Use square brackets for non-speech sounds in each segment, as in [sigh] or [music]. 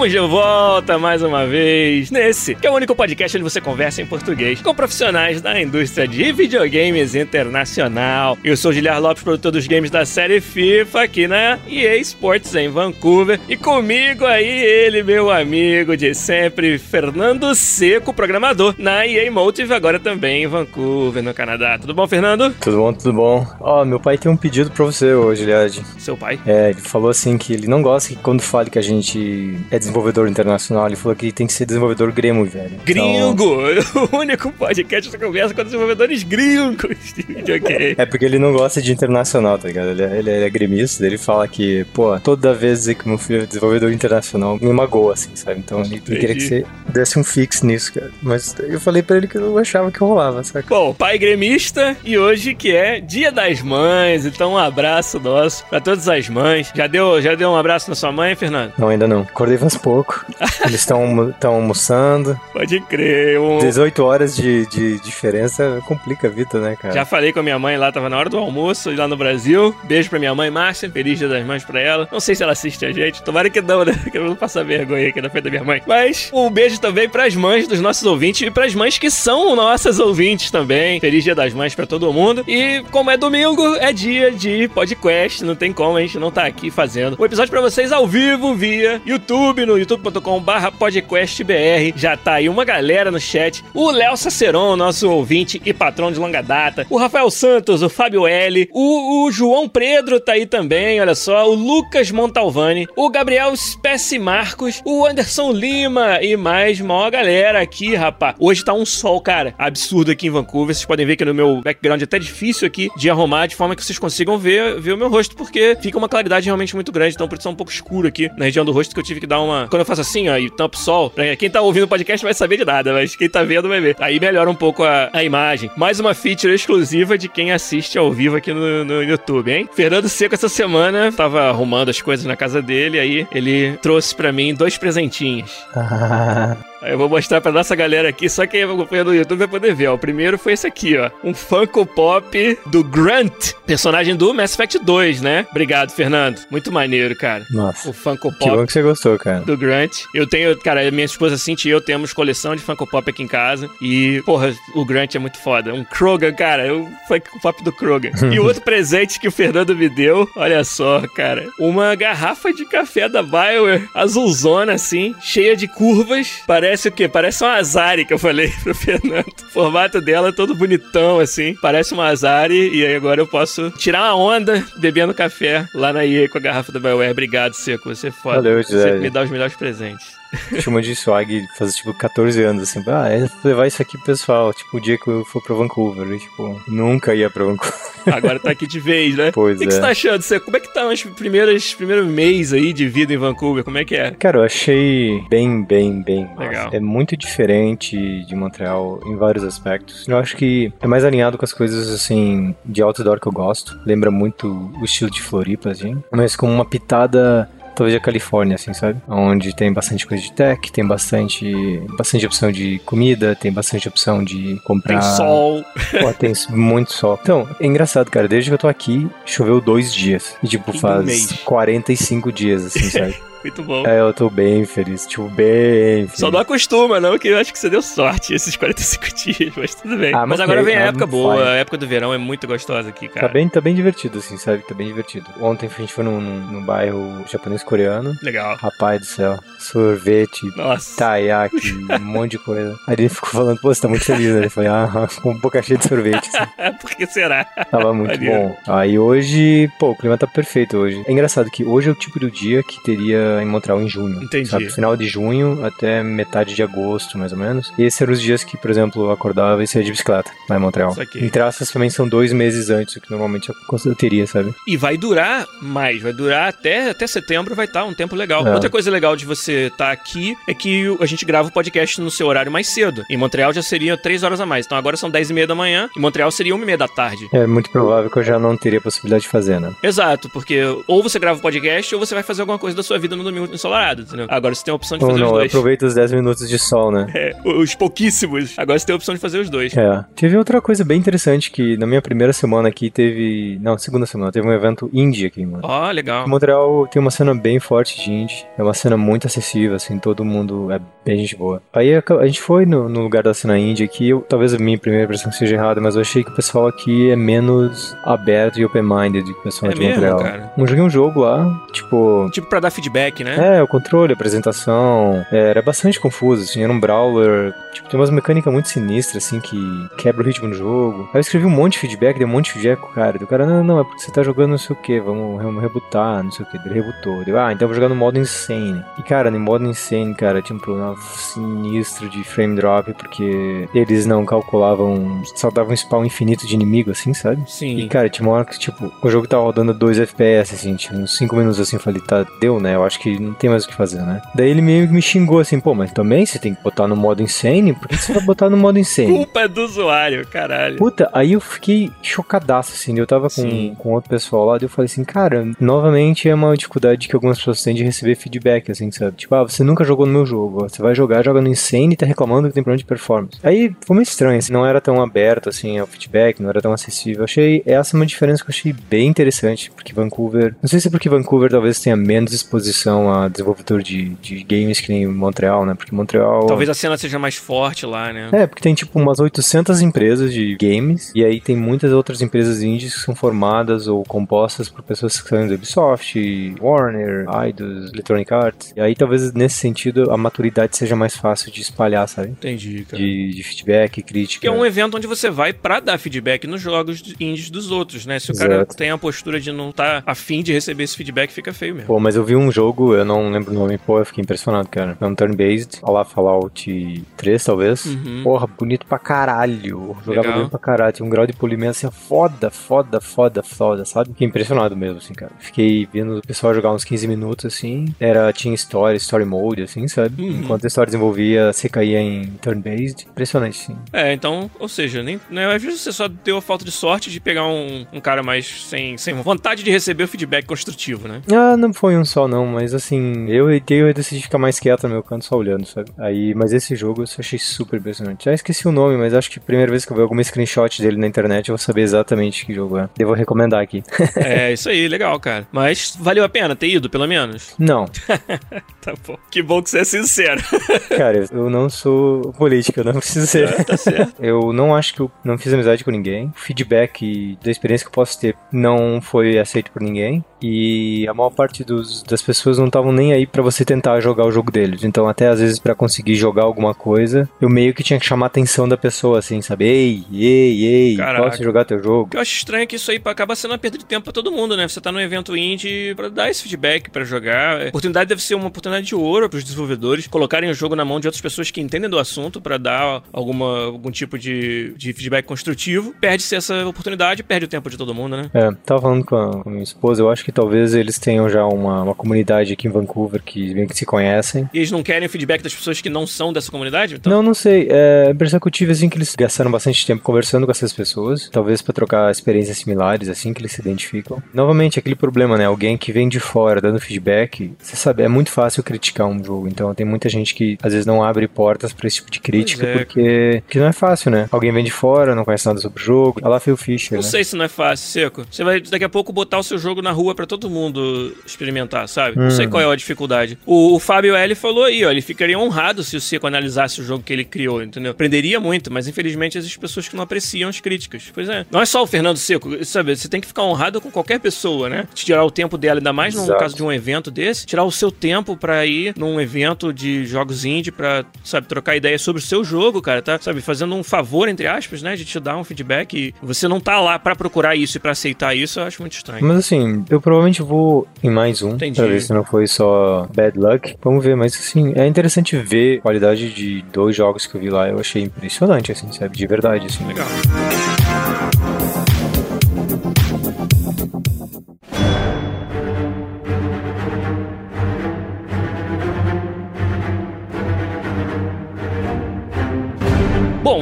Estamos de volta mais uma vez nesse, que é o único podcast onde você conversa em português com profissionais da indústria de videogames internacional. Eu sou o Giliar Lopes, produtor dos games da série FIFA aqui na EA Sports em Vancouver. E comigo aí ele, meu amigo de sempre, Fernando Seco, programador na EA Motive, agora também em Vancouver, no Canadá. Tudo bom, Fernando? Tudo bom, tudo bom. Ó, oh, meu pai tem um pedido pra você hoje, Liad. Seu pai? É, ele falou assim que ele não gosta que quando fale que a gente é desenvolvedor internacional, ele falou que tem que ser desenvolvedor gringo, velho. Gringo! Então... O único podcast que conversa com desenvolvedores gringos de videogame. é porque ele não gosta de internacional, tá ligado? Ele, é, ele é gremista, ele fala que, pô, toda vez que meu filho é desenvolvedor internacional, me magoa, assim, sabe? Então ele, ele queria que você desse um fix nisso, cara. Mas eu falei pra ele que eu achava que rolava, saca? Bom, pai gremista e hoje que é Dia das Mães, então um abraço nosso pra todas as mães. Já deu, já deu um abraço na sua mãe, Fernando? Não, ainda não. Acordei faz pouco. Eles estão almoçando. Pode crer. Um... 18 horas de, de diferença complica a vida, né, cara? Já falei com a minha mãe lá, tava na hora do almoço lá no Brasil. Beijo pra minha mãe, Márcia. Feliz Dia das Mães pra ela. Não sei se ela assiste a gente. Tomara que não, né? [laughs] Que eu não passar vergonha aqui na frente da minha mãe. Mas um beijo também pras mães dos nossos ouvintes e pras mães que são nossas ouvintes também. Feliz Dia das Mães pra todo mundo. E como é domingo, é dia de podcast. Não tem como a gente não tá aqui fazendo o um episódio pra vocês ao vivo via YouTube, no YouTube youtube.com/barra podcastbr. Já tá aí uma galera no chat. O Léo Saceron, nosso ouvinte e patrão de longa data. O Rafael Santos, o Fábio L. O, o João Pedro tá aí também, olha só. O Lucas Montalvani. O Gabriel Spesse Marcos. O Anderson Lima e mais uma galera aqui, rapá. Hoje tá um sol, cara, absurdo aqui em Vancouver. Vocês podem ver que no meu background é até difícil aqui de arrumar de forma que vocês consigam ver, ver o meu rosto, porque fica uma claridade realmente muito grande. Então, por isso é um pouco escuro aqui na região do rosto que eu tive que dar uma. Quando eu faço assim, ó, e tampa o sol. Pra quem tá ouvindo o podcast vai saber de nada, mas quem tá vendo vai ver. Aí melhora um pouco a, a imagem. Mais uma feature exclusiva de quem assiste ao vivo aqui no, no YouTube, hein? Fernando Seco essa semana tava arrumando as coisas na casa dele, aí ele trouxe para mim dois presentinhos. [laughs] Eu vou mostrar pra nossa galera aqui, só quem acompanha no YouTube vai poder ver. Ó. O primeiro foi esse aqui, ó. Um Funko Pop do Grant, personagem do Mass Effect 2, né? Obrigado, Fernando. Muito maneiro, cara. Nossa. O Funko Pop. Que bom que você gostou, cara. Do Grant. Eu tenho, cara, minha esposa Cintia e eu temos coleção de Funko Pop aqui em casa. E, porra, o Grant é muito foda. Um Krogan, cara. Eu Funko Pop do Krogan. [laughs] e outro presente que o Fernando me deu, olha só, cara. Uma garrafa de café da Bioware, azulzona, assim, cheia de curvas. Parece Parece o quê? Parece uma Azari que eu falei pro Fernando. O formato dela é todo bonitão, assim. Parece uma Azari. E aí agora eu posso tirar uma onda bebendo café lá na IE com a garrafa da BioWare. Obrigado, Seco. Você é foda. Valeu, Você me dá os melhores presentes. [laughs] Chama de swag faz tipo 14 anos, assim, ah, é levar isso aqui pro pessoal, tipo, o dia que eu for pra Vancouver, eu, tipo, nunca ia pra Vancouver. Agora tá aqui de vez, né? Pois o que é. O que você tá achando? Você, como é que tá os primeiros, primeiros meses aí de vida em Vancouver? Como é que é? Cara, eu achei bem, bem, bem. Legal. É muito diferente de Montreal em vários aspectos. Eu acho que é mais alinhado com as coisas, assim, de outdoor que eu gosto. Lembra muito o estilo de Floripa, assim. Mas com uma pitada talvez a Califórnia, assim, sabe? Onde tem bastante coisa de tech, tem bastante, bastante opção de comida, tem bastante opção de comprar. Tem sol. Pô, tem muito sol. Então, é engraçado, cara. Desde que eu tô aqui, choveu dois dias. E, tipo, faz mês. 45 dias, assim, sabe? [laughs] Muito bom. É, eu tô bem feliz, tipo, bem feliz. Só não acostuma, não, que eu acho que você deu sorte esses [laughs] 45 dias, mas tudo bem. Ah, mas mas agora ok, vem a ah, época boa, faz. a época do verão é muito gostosa aqui, cara. Tá bem, tá bem divertido, assim, sabe? Tá bem divertido. Ontem a gente foi num, num, bairro japonês-coreano. Legal. Rapaz do céu, sorvete, Nossa. taiyaki, um [laughs] monte de coisa. Aí ele ficou falando, pô, você tá muito feliz, né? Ele falou, ah, [laughs] com boca cheia de sorvete, assim. Por que será? Tava muito Maneiro. bom. Aí hoje, pô, o clima tá perfeito hoje. É engraçado que hoje é o tipo do dia que teria em Montreal em junho. Entendi. Sabe? Final de junho até metade de agosto, mais ou menos. E esses eram os dias que, por exemplo, eu acordava e saía de bicicleta lá em Montreal. Em traças também são dois meses antes do que normalmente eu teria, sabe? E vai durar mais, vai durar até, até setembro, vai estar um tempo legal. É. Outra coisa legal de você estar aqui é que a gente grava o podcast no seu horário mais cedo. Em Montreal já seria três horas a mais. Então agora são 10 e meia da manhã, em Montreal seria uma e meia da tarde. É muito provável que eu já não teria possibilidade de fazer, né? Exato, porque ou você grava o podcast ou você vai fazer alguma coisa da sua vida no domingo ensolarado, entendeu? Agora você tem a opção de Ou fazer os não, eu dois. aproveito os 10 minutos de sol, né? [laughs] É, os pouquíssimos. Agora você tem a opção de fazer os dois. É. Teve outra coisa bem interessante que na minha primeira semana aqui teve. Não, segunda semana, teve um evento indie aqui, mano. Ó, legal. Montreal tem uma cena bem forte de indie. É uma cena muito acessível, assim, todo mundo é bem gente boa. Aí a a gente foi no, no lugar da cena indie aqui. Eu, talvez a minha primeira impressão seja errada, mas eu achei que o pessoal aqui é menos aberto e open-minded que o pessoal É de mesmo, Montreal. cara? Eu joguei um jogo lá, tipo. Tipo pra dar feedback, né? É, o controle, a apresentação, é, era bastante confuso, assim, era um brawler, tipo, tem umas mecânicas muito sinistras, assim, que quebra o ritmo do jogo. Aí eu escrevi um monte de feedback, dei um monte de feedback pro cara, do cara, não, não, é porque você tá jogando não sei o que, vamos, vamos rebutar, não sei o que, ele rebutou. Deu, ah, então eu vou jogar no modo insane. E cara, no modo insane, cara, tinha um problema sinistro de frame drop, porque eles não calculavam, só davam um spawn infinito de inimigo, assim, sabe? Sim. E, cara, tinha uma hora que, tipo, o jogo tava rodando 2 FPS, assim, tinha uns 5 minutos assim, eu falei, tá, deu, né? Eu acho que não tem mais o que fazer, né? Daí ele meio que me xingou assim, pô, mas também você tem que botar no modo insane? Por que você vai botar no modo insane? [laughs] Culpa do usuário, caralho. Puta, aí eu fiquei chocadaço, assim, eu tava com, com outro pessoal lá, daí eu falei assim, cara, novamente é uma dificuldade que algumas pessoas têm de receber feedback, assim, sabe? Tipo, ah, você nunca jogou no meu jogo, você vai jogar, joga no Insane e tá reclamando que tem problema de performance. Aí foi meio estranho, assim, não era tão aberto, assim, ao feedback, não era tão acessível. Eu achei, essa é uma diferença que eu achei bem interessante, porque Vancouver, não sei se é porque Vancouver talvez tenha menos exposição a desenvolvedor de, de games que nem Montreal, né? Porque Montreal... Talvez a cena seja mais forte lá, né? É, porque tem tipo umas 800 empresas de games e aí tem muitas outras empresas indies que são formadas ou compostas por pessoas que são da Ubisoft, Warner, Eidos, Electronic Arts. E aí talvez nesse sentido a maturidade seja mais fácil de espalhar, sabe? Entendi, cara. De, de feedback, crítica. Que é um evento onde você vai pra dar feedback nos jogos indies dos outros, né? Se o cara Exato. tem a postura de não tá afim de receber esse feedback, fica feio mesmo. Pô, mas eu vi um jogo, eu não lembro o nome, pô, eu fiquei impressionado, cara. É um turn-based, olha lá Fallout 3, talvez. Uhum. Porra, bonito pra caralho. Jogava Legal. bem pra caralho. Tinha um grau de polimento assim, foda, foda, foda, foda, sabe? Fiquei impressionado mesmo, assim, cara. Fiquei vendo o pessoal jogar uns 15 minutos, assim. Era, tinha story, story mode, assim, sabe? Uhum. Enquanto a história desenvolvia, você caía em turn-based. Impressionante, sim. É, então, ou seja, nem, né, às vezes você só deu a falta de sorte de pegar um, um cara mais sem, sem vontade de receber o feedback construtivo, né? Ah, não foi um só não, mas assim, eu, eu decidi ficar mais quieto no meu canto só olhando, sabe? Aí, mas esse jogo eu achei super impressionante. Já esqueci o nome, mas acho que a primeira vez que eu ver alguma screenshot dele na internet eu vou saber exatamente que jogo é. Devo recomendar aqui. [laughs] É, isso aí, legal, cara. Mas valeu a pena ter ido, pelo menos? não, [laughs] Tá bom. Que bom que você é sincero. [laughs] cara, eu não sou político, eu não preciso ser. tá certo. Eu não acho que eu não fiz amizade com ninguém. O feedback da experiência que eu posso ter não foi aceito por ninguém. E a maior parte dos, das pessoas não estavam nem aí pra você tentar jogar o jogo deles. Então, até às vezes, pra conseguir jogar alguma coisa, eu meio que tinha que chamar a atenção da pessoa, assim, sabe? Ei, ei, ei, Caraca. posso jogar teu jogo? Eu acho estranho que isso aí acaba sendo uma perda de tempo pra todo mundo, né? Você tá num evento indie pra dar esse feedback, pra jogar. A oportunidade deve ser uma oportunidade de ouro pros desenvolvedores colocarem o jogo na mão de outras pessoas que entendem do assunto pra dar alguma, algum tipo de, de feedback construtivo. Perde-se essa oportunidade, perde o tempo de todo mundo, né? É, tava falando com a, com a minha esposa, eu acho que talvez eles tenham já uma, uma comunidade aqui em Vancouver que meio que se conhecem. E eles não querem o feedback das pessoas que não são dessa comunidade? Então, Não, não sei. É, a impressão que eu tive, assim, que eles gastaram bastante tempo conversando com essas pessoas. Talvez pra trocar experiências similares, assim, que eles se identificam. Novamente, aquele problema, né? Alguém que vem de fora dando feedback. Você sabe, é muito fácil criticar um jogo. Então, tem muita gente que, às vezes, não abre portas pra esse tipo de crítica, é. porque, porque não é fácil, né? Alguém vem de fora, não conhece nada sobre o jogo. Lá foi o Fischer, Não né? sei se não é fácil, Seco. Você vai daqui a pouco botar o seu jogo na rua pra todo mundo experimentar, sabe? Não Hum. sei qual é a dificuldade. O, o Fábio L falou aí, ó, ele ficaria honrado se o Seco analisasse o jogo que ele criou, entendeu? Aprenderia muito, mas infelizmente existem pessoas que não apreciam as críticas. Pois é. Não é só o Fernando Seco, sabe? Você tem que ficar honrado com qualquer pessoa, né? Tirar o tempo dela, ainda mais no Exato. caso de um evento desse, tirar o seu tempo pra ir num evento de jogos indie pra, sabe, trocar ideias sobre o seu jogo, cara, tá? Sabe, fazendo um favor, entre aspas, né? De te dar um feedback e você não tá lá pra procurar isso e pra aceitar isso, eu acho muito estranho. Mas assim, eu provavelmente vou em mais um, Entendi. pra ver se não não foi só bad luck. Vamos ver, mas assim, é interessante ver a qualidade de dois jogos que eu vi lá. Eu achei impressionante, assim, sabe? De verdade, assim. Legal.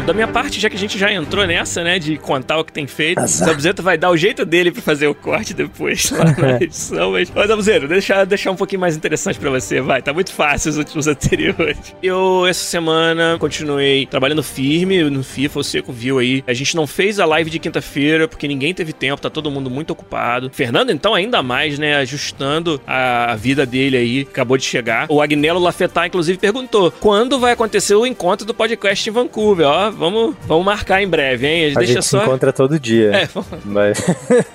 Da minha parte, já que a gente já entrou nessa, né, de contar o que tem feito, o Zabuzeta vai dar o jeito dele pra fazer o corte depois lá [laughs] na edição, mas... Ô, Zabuzeiro, deixa deixar um pouquinho mais interessante pra você, vai, tá muito fácil os últimos [laughs] anteriores. Eu, essa semana, continuei trabalhando firme no FIFA, o Seco viu aí, a gente não fez a live de quinta-feira, porque ninguém teve tempo, tá todo mundo muito ocupado. Fernando, então, ainda mais, né, ajustando a, a vida dele aí, acabou de chegar. O Agnello Lafetar, inclusive, perguntou, quando vai acontecer o encontro do podcast em Vancouver? Ó, vamos, vamos marcar em breve, hein? A gente, deixa se só. encontra todo dia. [laughs] É, Mas...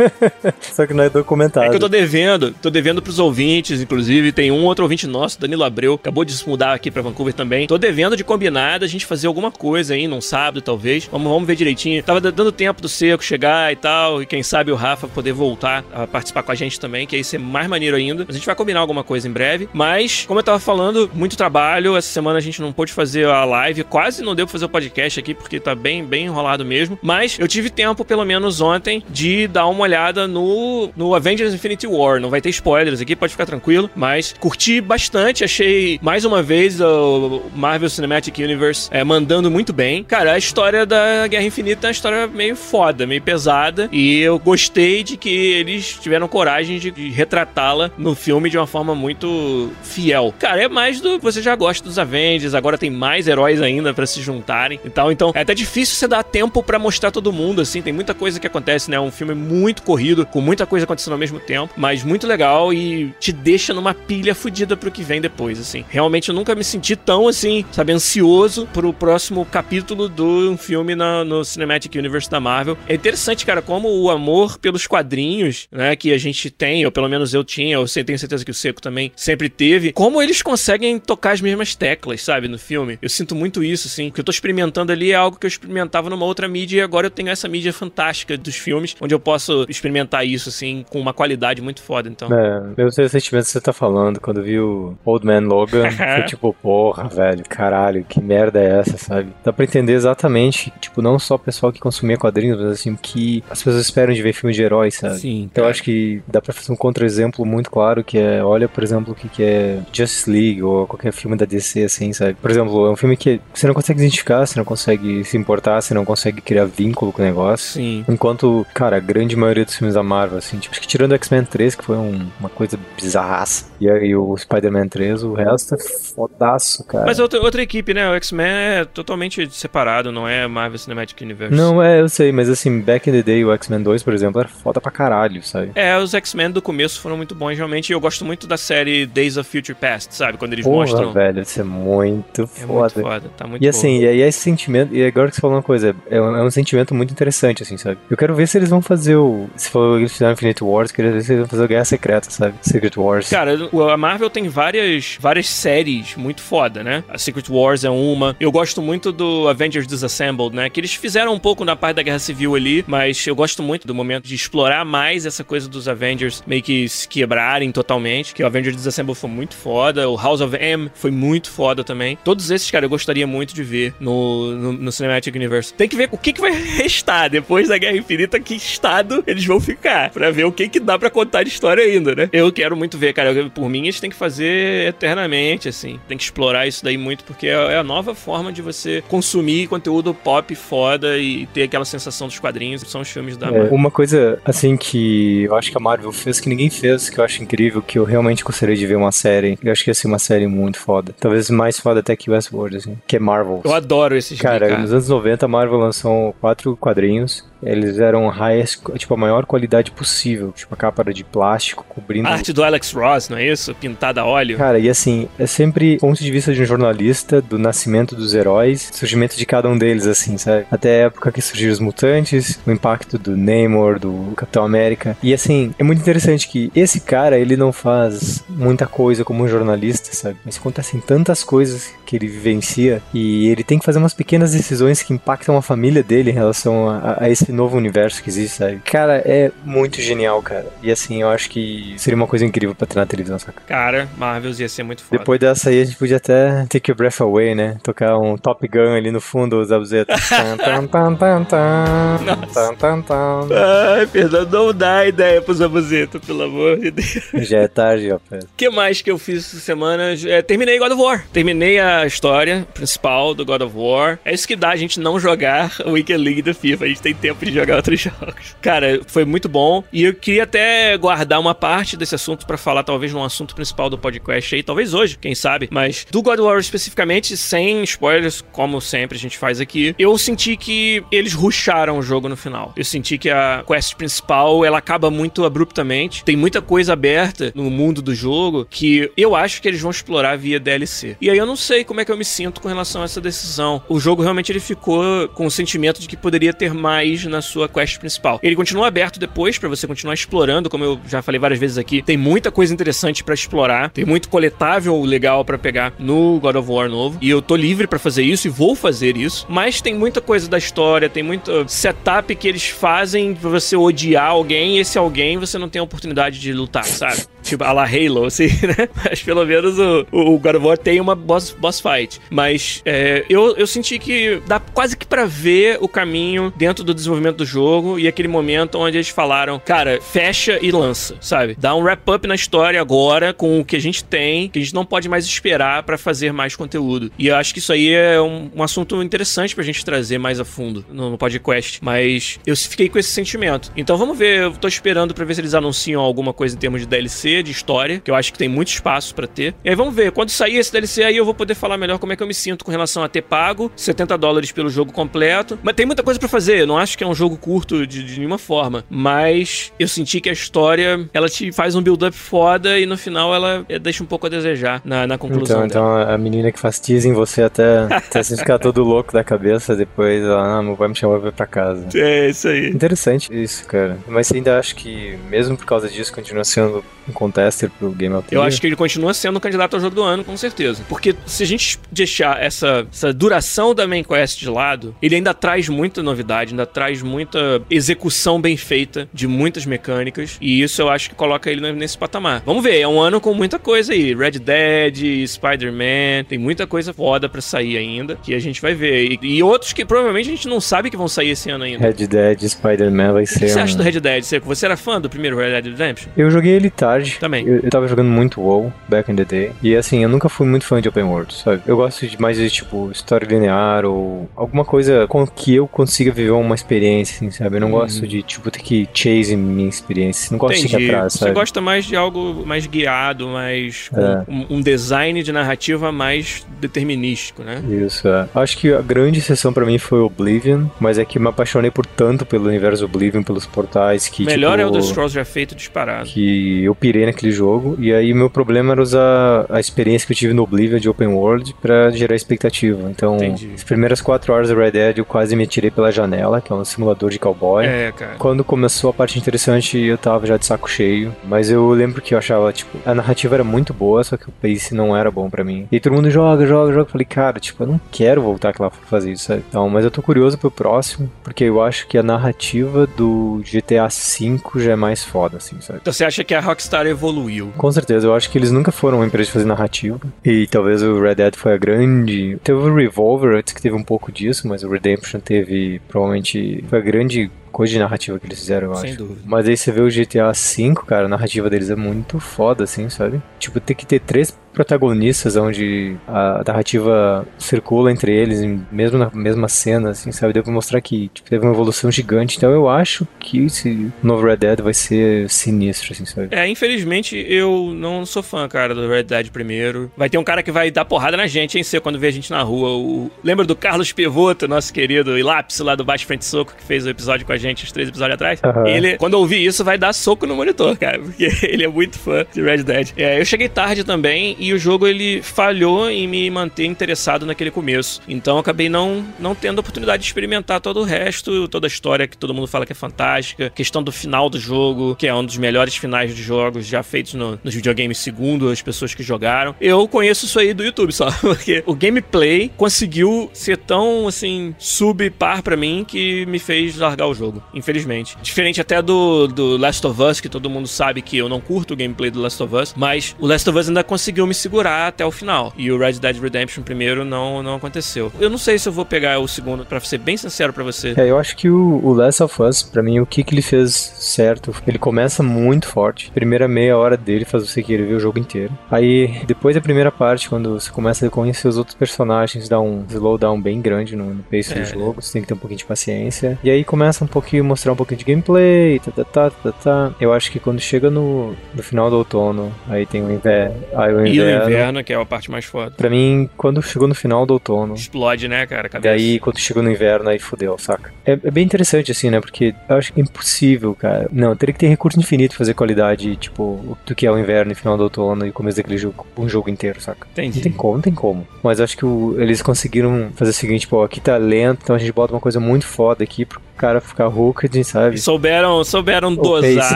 [laughs] Só que não é documentado. é que eu tô devendo, tô devendo pros ouvintes, inclusive, tem um outro ouvinte nosso, Danilo Abreu, acabou de se mudar aqui pra Vancouver também. Tô devendo de combinar da gente fazer alguma coisa aí, num sábado, talvez. Vamos, vamos ver direitinho. Tava dando tempo do Seco chegar e tal, e quem sabe o Rafa poder voltar a participar com a gente também, que aí ser mais maneiro ainda. A gente vai combinar alguma coisa em breve. Mas, como eu tava falando, muito trabalho. Essa semana a gente não pôde fazer a live, quase não deu pra fazer o podcast aqui, porque tá bem, bem enrolado mesmo. Mas eu tive tempo, pelo menos ontem, de dar uma olhada no, no Avengers Infinity War. Não vai ter spoilers aqui, pode ficar tranquilo. Mas curti bastante, achei mais uma vez o Marvel Cinematic Universe é, mandando muito bem. Cara, a história da Guerra Infinita é uma história meio foda, meio pesada. E eu gostei de que eles tiveram coragem de, de retratá-la no filme de uma forma muito fiel. Cara, é mais do. Você já gosta dos Avengers, agora tem mais heróis ainda pra se juntarem e tal. Então é até difícil você dar tempo pra mostrar todo mundo, assim. Tem muita coisa que acontece, né? É um filme muito corrido, com muita coisa acontecendo ao mesmo tempo, mas muito legal e te deixa numa pilha fodida pro que vem depois, assim. Realmente eu nunca me senti tão, assim, sabe, ansioso pro próximo capítulo do filme na- no Cinematic Universe da Marvel. É interessante, cara, como o amor pelos quadrinhos, né, que a gente tem, ou pelo menos eu tinha, eu tenho certeza que o Seco também sempre teve, como eles conseguem tocar as mesmas teclas, sabe, no filme. Eu sinto muito isso, assim. Que eu tô experimentando ali é algo que eu experimentava numa outra mídia e agora eu tenho essa mídia fantástica dos filmes, onde eu posso experimentar isso, assim, com uma qualidade muito foda, então. É, eu sei o sentimento que você tá falando. Quando vi o Old Man Logan, [laughs] foi tipo, porra, velho, caralho, que merda é essa, sabe? Dá pra entender exatamente, tipo, não só o pessoal que consumia quadrinhos, mas assim, o que as pessoas esperam de ver filme de heróis, sabe? Sim, Então eu acho que dá pra fazer um contra-exemplo muito claro, que é, olha, por exemplo, o que, que é Justice League ou qualquer filme da DC, assim, sabe? Por exemplo, é um filme que você não consegue identificar, você não consegue se importar, você não consegue criar vínculo com o negócio. Sim. Enquanto, cara, a grande maioria dos filmes da Marvel, assim, tipo, acho que tirando o X-Men 3, que foi um- uma coisa bizarraça, e aí o Spider-Man 3, o resto é fodaço, cara. Mas outra, outra equipe, né? O X-Men é totalmente separado, não é Marvel Cinematic Universe. Não, é, eu sei, mas assim, back in the day, o X-Men 2, por exemplo, era foda pra caralho, sabe? É, os X-Men do começo foram muito bons, realmente. e Eu gosto muito da série Days of Future Past, sabe? Quando eles Porra, mostram. velho, isso é muito É foda. muito foda, tá muito E assim, e aí esse sentimento, e agora que você falou uma coisa, é um, é um sentimento muito interessante, assim, sabe? Eu quero ver se eles vão fazer o. Se falou que eles fizeram Infinite Wars, queria ver se eles vão fazer o Guerra Secreta, sabe? Secret Wars. Cara, a Marvel tem várias, várias séries muito foda, né? A Secret Wars é uma. Eu gosto muito do Avengers Disassembled, né? Que eles fizeram um pouco na parte da Guerra Civil ali, mas eu gosto muito do momento de explorar mais essa coisa dos Avengers meio que se quebrarem totalmente. Que o Avengers Disassembled foi muito foda. O House of M foi muito foda também. Todos esses, cara, eu gostaria muito de ver no, no, no Cinematic Universe. Tem que ver o que, que vai [laughs] restar depois da Guerra Infinita, que estado eles vão ficar, pra ver o que, que dá pra contar de história ainda, né? Eu quero muito ver, cara. Eu- Por mim, eles têm que fazer eternamente, assim. Tem que explorar isso daí muito, porque é é a nova forma de você consumir conteúdo pop foda e ter aquela sensação dos quadrinhos. São os filmes da É, Marvel. uma coisa, assim, que eu acho que a Marvel fez que ninguém fez, que eu acho incrível, que eu realmente gostaria de ver uma série. Eu acho que ia ser uma série muito foda. Talvez mais foda até que Westworld, assim. Que é Marvel. Eu adoro esses Cara, cara. nos anos 90 a Marvel lançou quatro quadrinhos. Eles eram highest, tipo, a maior qualidade possível. Tipo, a capa era de plástico, cobrindo. A arte do Alex Ross, não é isso? Pintada a óleo. Cara, e assim, é sempre ponto de vista de um jornalista, do nascimento dos heróis, surgimento de cada um deles, assim, sabe? Até a época que surgiram os mutantes, o impacto do Namor, do Capitão América. E assim, é muito interessante que esse cara, ele não faz muita coisa como um jornalista, sabe? Mas acontecem tantas coisas que ele vivencia e ele tem que fazer umas pequenas decisões que impactam a família dele em relação a, a esse novo universo que existe, sabe? Cara, é muito genial, cara. E assim, eu acho que seria uma coisa incrível pra ter na televisão, saca? Cara, Marvels ia ser muito foda. Depois dessa aí, a gente podia até take your breath away, né? Tocar um Top Gun ali no fundo, os abuzetos. [laughs] tan, tan, tan, tan, tan, tan, tan. Ai, Fernando, não dá ideia pros abuzetos, pelo amor de Deus. Já é tarde, ó. O que mais que eu fiz essa semana? É, terminei God of War. Terminei a história principal do God of War. É isso que dá a gente não jogar o Weekend League do FIFA. A gente tem tempo de [laughs] jogar outros jogos. Cara, foi muito bom. E eu queria até guardar uma parte desse assunto pra falar, talvez, num assunto principal do podcast aí. Talvez hoje, quem sabe. Mas do God of War especificamente, sem spoilers, como sempre a gente faz aqui. Eu senti que eles rusharam o jogo no final. Eu senti que a quest principal, ela acaba muito abruptamente. Tem muita coisa aberta no mundo do jogo que eu acho que eles vão explorar via DLC. E aí eu não sei como é que eu me sinto com relação a essa decisão. O jogo realmente ele ficou com o sentimento de que poderia ter mais na sua quest principal. Ele continua aberto depois pra você continuar explorando, como eu já falei várias vezes aqui. Tem muita coisa interessante pra explorar, tem muito coletável legal pra pegar no God of War novo. E eu tô livre pra fazer isso e vou fazer isso. Mas tem muita coisa da história, tem muito setup que eles fazem pra você odiar alguém e esse alguém você não tem a oportunidade de lutar, sabe? Tipo, a la Halo, [laughs] assim, né? Mas pelo menos o, o God of War tem uma boss, boss fight. Mas é, eu, eu senti que dá quase que pra ver o caminho dentro do desenvolvimento do jogo e aquele momento onde eles falaram, cara, fecha e lança, sabe? Dá um wrap-up na história agora com o que a gente tem, que a gente não pode mais esperar pra fazer mais conteúdo. E eu acho que isso aí é um, um assunto interessante pra gente trazer mais a fundo no, no podcast. Mas eu fiquei com esse sentimento. Então vamos ver, eu tô esperando pra ver se eles anunciam alguma coisa em termos de DLC, de história, que eu acho que tem muito espaço pra ter. E aí vamos ver, quando sair esse DLC aí eu vou poder falar melhor como é que eu me sinto com relação a ter pago 70 dólares pelo jogo completo. Mas tem muita coisa pra fazer, eu não acho que é um jogo curto de, de nenhuma forma. Mas eu senti que a história, ela te faz um build-up foda e no final ela eh, deixa um pouco a desejar na, na conclusão Então, dela. então a menina que faz teasing em você até, até você ficar todo louco da cabeça, depois ela ah, vai me chamar pra ir pra casa. É, isso aí. Interessante isso, cara. Mas você ainda acha que, mesmo por causa disso, continua sendo um contester pro Game of the Eu Year? acho que ele continua sendo um candidato ao jogo do ano, com certeza. Porque se a gente deixar essa, essa duração da main quest de lado, ele ainda traz muita novidade, ainda traz muita execução bem feita de muitas mecânicas. E isso eu acho que coloca ele nesse patamar. Vamos ver, é um ano com muita coisa aí. Red Dead, Spider-Man, tem muita coisa foda pra sair ainda, que a gente vai ver. E, e outros que provavelmente a gente não sabe que vão sair esse ano ainda. Red Dead, Spider-Man vai O que ser você um... acha do Red Dead? Você era fã do primeiro Red Dead Redemption? Eu joguei ele tarde. Também. Eu, eu tava jogando muito WoW, back in the day. E assim, eu nunca fui muito fã de open world, sabe? Eu gosto de mais de, tipo, história linear ou alguma coisa com que eu consiga viver uma experiência, assim, sabe? Eu não Uhum. gosto de, tipo, ter que chase minha experiência. Não gosto de Entendi. ficar atrás, Você sabe? gosta mais de algo mais guiado, mais com É. um, um design de narrativa mais determinístico, né? Isso, é. Acho que a grande exceção pra mim foi Oblivion, mas é que me apaixonei por tanto pelo universo Oblivion, pelos portais, que Melhor tipo, é o The Scrolls já feito disparado. que eu pirei naquele jogo, e aí meu problema era usar a experiência que eu tive no Oblivion de Open World pra gerar expectativa. Então, Entendi. as primeiras quatro horas do Red Dead eu quase me tirei pela janela, que é um simulador de cowboy. É, cara. Quando começou a parte interessante, eu tava já de saco cheio. Mas eu lembro que eu achava, tipo, a narrativa era muito boa, só que o pace não era bom pra mim. E todo mundo joga, joga, joga. Eu falei, cara, tipo, eu não quero voltar lá pra fazer isso, sabe? Então, mas eu tô curioso pro próximo, porque eu acho que a narrativa do GTA V já é mais foda, assim, sabe? Então você acha que a Rockstar evoluiu? Com certeza, eu acho que eles nunca foram uma empresa de fazer narrativa. E talvez o Red Dead foi a grande. Teve o Revolver antes que teve um pouco disso, mas o Redemption teve. Provavelmente foi a grande coisa de narrativa que eles fizeram, eu Sem acho. dúvida. Mas aí você vê o GTA V, cara, a narrativa deles é muito foda, assim, sabe? Tipo, tem que ter três protagonistas onde a narrativa circula entre eles, mesmo na mesma cena, assim, sabe? Deu pra mostrar que tipo, teve uma evolução gigante. Então eu acho que esse novo Red Dead vai ser sinistro, assim, sabe? É, infelizmente eu não sou fã, cara, do Red Dead primeiro. Vai ter um cara que vai dar porrada na gente, hein, Cê, quando vê a gente na rua. O... Lembra do Carlos Pivoto, nosso querido Ilápis lá do Baixo Frente Soco, que fez o episódio com a gente, os três episódios atrás? Aham. Ele, quando ouvir isso, vai dar soco no monitor, cara, [laughs] porque ele é muito fã de Red Dead. É, eu cheguei tarde também e o jogo ele falhou em me manter interessado naquele começo. Então acabei não, não tendo a oportunidade de experimentar todo o resto, toda a história que todo mundo fala que é fantástica, questão do final do jogo, que é um dos melhores finais de jogos já feitos no, nos videogames segundo as pessoas que jogaram. Eu conheço isso aí do YouTube [laughs] só, porque o gameplay conseguiu ser tão assim subpar para mim que me fez largar o jogo, infelizmente. Diferente até do, do Last of Us, que todo mundo sabe que eu não curto o gameplay do Last of Us, mas o Last of Us ainda conseguiu me segurar até o final. E o Red Dead Redemption primeiro não, não aconteceu. Eu não sei se eu vou pegar o segundo, para ser bem sincero para você. É, eu acho que o, o Last of Us, para mim, o que, que ele fez certo, ele começa muito forte. Primeira meia hora dele faz você querer ver o jogo inteiro. Aí, depois da primeira parte, quando você começa a conhecer os outros personagens, dá um slowdown bem grande no, no pace é. do jogo, você tem que ter um pouquinho de paciência. E aí começa um pouquinho, mostrar um pouquinho de gameplay, tá, tá, tá, tá, tá. Eu acho que quando chega no, no final do outono, aí tem o inverno. Aí o inverno, e o inverno, que é a parte mais foda. Pra mim, quando chegou no final do outono. Explode, né, cara? E aí, quando chegou no inverno, aí fudeu, saca? É, é, bem interessante, assim, né? Porque eu acho que é impossível, cara. Não, teria que ter recurso infinito pra fazer qualidade, tipo, do que é o inverno e final do outono e começo daquele jogo, um jogo inteiro, saca? Entendi. Não tem como, não tem como. Mas acho que o, eles conseguiram fazer o seguinte, pô, aqui tá lento, então a gente bota uma coisa muito foda aqui pro cara ficar hooked, sabe? Souberam, souberam dosar pace,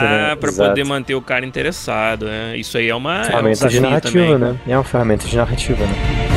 né? pra Exato. poder manter o cara interessado, né? Isso aí é uma ferramenta é um de narrativa, também. né? É uma ferramenta de narrativa, né?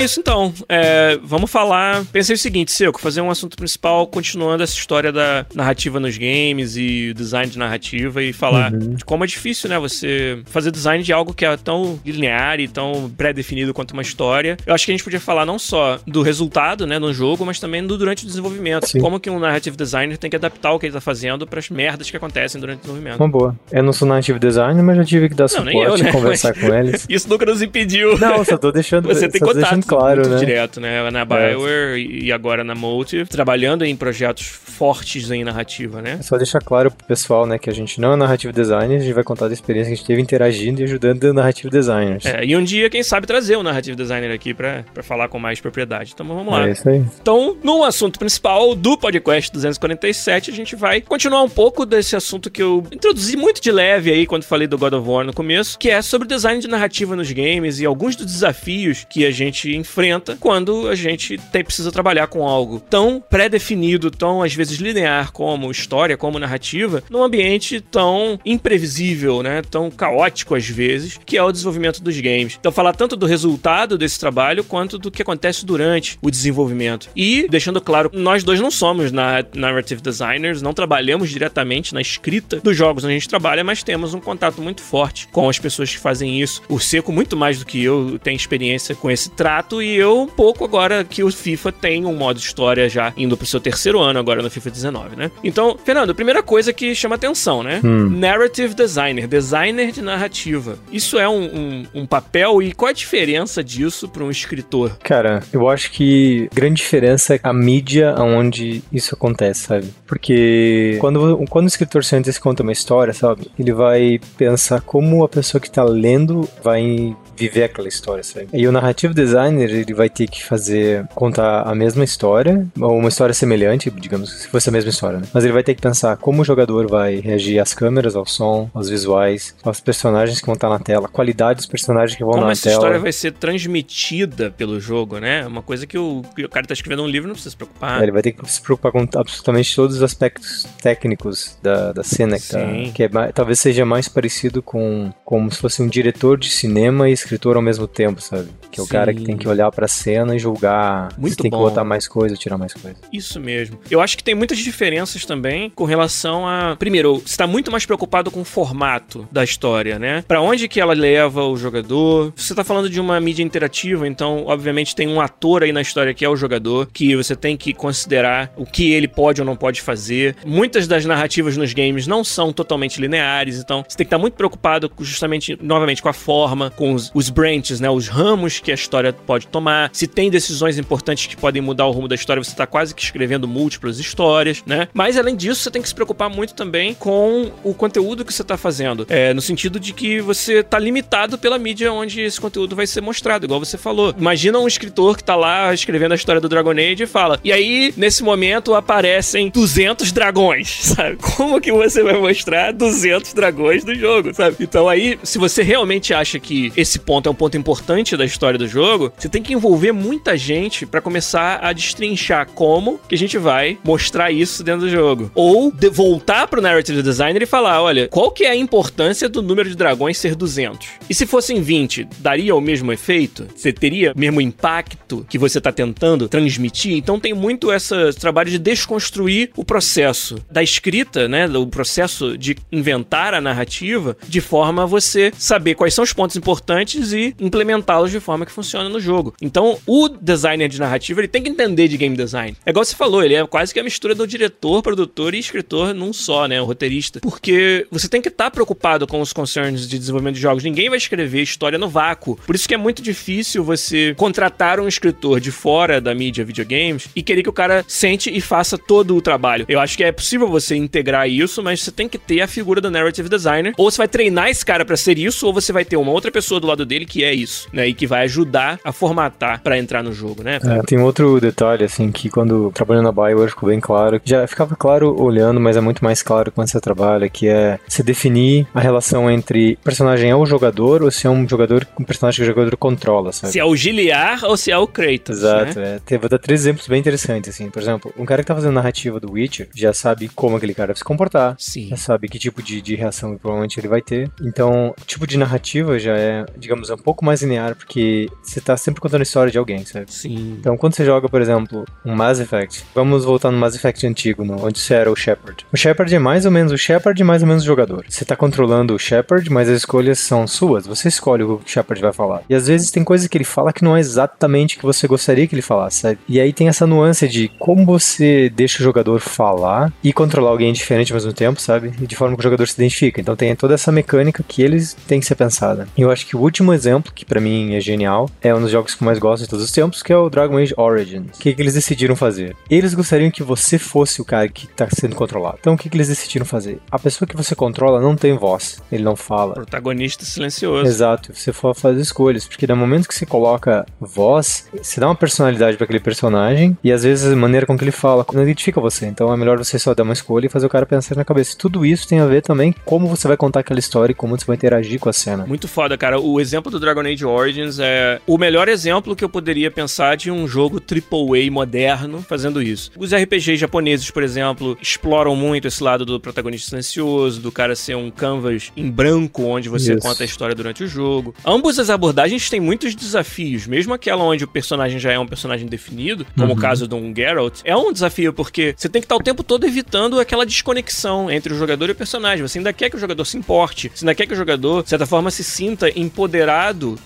É isso então. É, vamos falar. Pensei o seguinte, Seco, fazer um assunto principal continuando essa história da narrativa nos games e design de narrativa e falar uhum. de como é difícil, né? Você fazer design de algo que é tão linear e tão pré-definido quanto uma história. Eu acho que a gente podia falar não só do resultado, né, no jogo, mas também do durante o desenvolvimento. Sim. Como que um narrative designer tem que adaptar o que ele tá fazendo para as merdas que acontecem durante o desenvolvimento. Uma boa. Eu não sou narrative designer, mas já tive que dar não, suporte eu, né? conversar mas... com eles. [laughs] Isso nunca nos impediu. Não, só tô deixando. Você tem contato claro, né? direto, né? Na Bioware é. e agora na Motive, trabalhando em projetos fortes em narrativa, né? É só deixar claro pro pessoal, né, que a gente não é narrative designer, a gente vai contar da experiência que a gente teve interagindo e ajudando narrative designers. É, e um dia, quem sabe, trazer um narrative designer aqui pra, pra falar com mais propriedade. Então vamos lá. É isso aí. Então, no assunto principal do podcast 247, a gente vai continuar um pouco desse assunto que eu introduzi muito de leve aí quando falei do God of War no começo, que é sobre design de narrativa nos games e alguns dos desafios que a gente enfrenta quando a gente tem, precisa trabalhar com algo tão pré-definido, tão às vezes linear como história, como narrativa, num ambiente tão imprevisível, né? Tão caótico às vezes, que é o desenvolvimento dos games. Então, falar tanto do resultado desse trabalho quanto do que acontece durante o desenvolvimento. E, deixando claro, nós dois não somos na narrative designers, não trabalhamos diretamente na escrita dos jogos onde a gente trabalha, mas temos um contato muito forte com as pessoas que fazem isso. O Seco, muito mais do que eu, tem experiência com esse trato e eu um pouco agora que o FIFA tem um modo história já indo pro seu terceiro ano agora no FIFA 19, né? Então, Fernando, primeira coisa que chama atenção, né? Hum. Narrative designer, designer de narrativa. Isso é um, um, um papel e qual a diferença disso para um escritor? Cara, eu acho que grande diferença é a mídia onde isso acontece, sabe? Porque quando, quando o escritor senta e conta uma história, sabe? Ele vai pensar como a pessoa que tá lendo vai viver aquela história, sabe? E o narrative designer, ele vai ter que fazer, contar a mesma história, ou uma história semelhante, digamos, se fosse a mesma história, né? Mas ele vai ter que pensar como o jogador vai reagir às câmeras, ao som, aos visuais, aos personagens que vão estar na tela, a qualidade dos personagens que vão como na tela. Como essa história vai ser transmitida pelo jogo, né? Uma coisa que o, que o cara tá escrevendo um livro não precisa se preocupar. É, ele vai ter que se preocupar com absolutamente todos os aspectos técnicos da, da cena que, tá, que é, talvez seja mais parecido com como se fosse um diretor de cinema e escritor ao mesmo tempo, sabe? Que é o Sim. cara que tem que olhar pra cena e julgar Muito se tem bom. que botar mais coisa tirar mais coisa. Isso mesmo. Eu acho que tem muitas diferenças também com relação a. Primeiro, você tá muito mais preocupado com o formato da história, né? Pra onde que ela leva o jogador. Você tá falando de uma mídia interativa, então, obviamente, tem um ator aí na história que é o jogador, que você tem que considerar o que ele pode ou não pode fazer. Muitas das narrativas nos games não são totalmente lineares, então você tem que estar tá muito preocupado justamente, novamente, com a forma, com os, os branches, né? Os ramos que a história pode tomar. Se tem decisões importantes que podem mudar o rumo da história, você tá quase que escrevendo múltiplas histórias, né? Mas além disso, você tem que se preocupar muito também com o conteúdo que você tá fazendo. É, no sentido de que você tá limitado pela mídia onde esse conteúdo vai ser mostrado, igual você falou. Imagina um escritor que tá lá escrevendo a história do Dragon Age e fala: "E aí, nesse momento aparecem 200 dragões", [laughs] sabe? Como que você vai mostrar 200 dragões do jogo, sabe? Então aí, se você realmente acha que esse ponto é um ponto importante da história do jogo, você tem que envolver muita gente para começar a destrinchar como que a gente vai mostrar isso dentro do jogo. Ou de voltar pro narrative designer e falar, olha, qual que é a importância do número de dragões ser 200? E se fossem 20, daria o mesmo efeito? Você teria o mesmo impacto que você tá tentando transmitir? Então tem muito esse trabalho de desconstruir o processo da escrita, né, o processo de inventar a narrativa de forma a você saber quais são os pontos importantes e implementá-los de forma que funciona no jogo. Então, o designer de narrativa, ele tem que entender de game design. É igual você falou, ele é quase que a mistura do diretor, produtor e escritor num só, né, o roteirista. Porque você tem que estar tá preocupado com os concerns de desenvolvimento de jogos. Ninguém vai escrever história no vácuo. Por isso que é muito difícil você contratar um escritor de fora da mídia videogames e querer que o cara sente e faça todo o trabalho. Eu acho que é possível você integrar isso, mas você tem que ter a figura do narrative designer. Ou você vai treinar esse cara para ser isso, ou você vai ter uma outra pessoa do lado dele que é isso, né? E que vai ajudar a formatar para entrar no jogo, né? É, tem outro detalhe, assim, que quando trabalhando na Bioware ficou bem claro. Já ficava claro olhando, mas é muito mais claro quando você trabalha, que é se definir a relação entre o personagem é o jogador ou se é um jogador, um personagem que o jogador controla, sabe? Se é o Giliar ou se é o Kratos, Exato, né? é. Vou dar três exemplos bem interessantes, assim. Por exemplo, um cara que tá fazendo narrativa do Witcher já sabe como aquele cara vai se comportar. Sim. Já sabe que tipo de, de reação provavelmente ele vai ter. Então, tipo de narrativa já é, digamos, um pouco mais linear, porque você tá sempre contando a história de alguém, sabe? Sim. Então, quando você joga, por exemplo, um Mass Effect, vamos voltar no Mass Effect antigo, no, onde você era o Shepard. O Shepard é mais ou menos o Shepard e mais ou menos o jogador. Você tá controlando o Shepard, mas as escolhas são suas. Você escolhe o que o Shepard vai falar. E às vezes tem coisas que ele fala que não é exatamente o que você gostaria que ele falasse, sabe? E aí tem essa nuance de como você deixa o jogador falar e controlar alguém diferente ao mesmo tempo, sabe? E de forma que o jogador se identifica. Então tem toda essa mecânica que eles têm que ser pensada. E eu acho que o último exemplo, que para mim é genial, é um dos jogos que eu mais gosto de todos os tempos, que é o Dragon Age Origins. O que, que eles decidiram fazer? Eles gostariam que você fosse o cara que tá sendo controlado. Então o que, que eles decidiram fazer? A pessoa que você controla não tem voz, ele não fala. Protagonista silencioso. Exato, você for fazer escolhas, porque no momento que você coloca voz, você dá uma personalidade para aquele personagem e às vezes a maneira com que ele fala não identifica você. Então é melhor você só dar uma escolha e fazer o cara pensar na cabeça. Tudo isso tem a ver também com como você vai contar aquela história e como você vai interagir com a cena. Muito foda, cara. O exemplo do Dragon Age Origins é o melhor exemplo que eu poderia pensar de um jogo AAA moderno fazendo isso. Os RPGs japoneses, por exemplo, exploram muito esse lado do protagonista silencioso, do cara ser um canvas em branco onde você Isso. conta a história durante o jogo. Ambas as abordagens têm muitos desafios, mesmo aquela onde o personagem já é um personagem definido, como o caso de um Geralt, é um desafio porque você tem que estar o tempo todo evitando aquela desconexão entre o jogador e o personagem. Você ainda quer que o jogador se importe, você ainda quer que o jogador, de certa forma, se sinta empoderado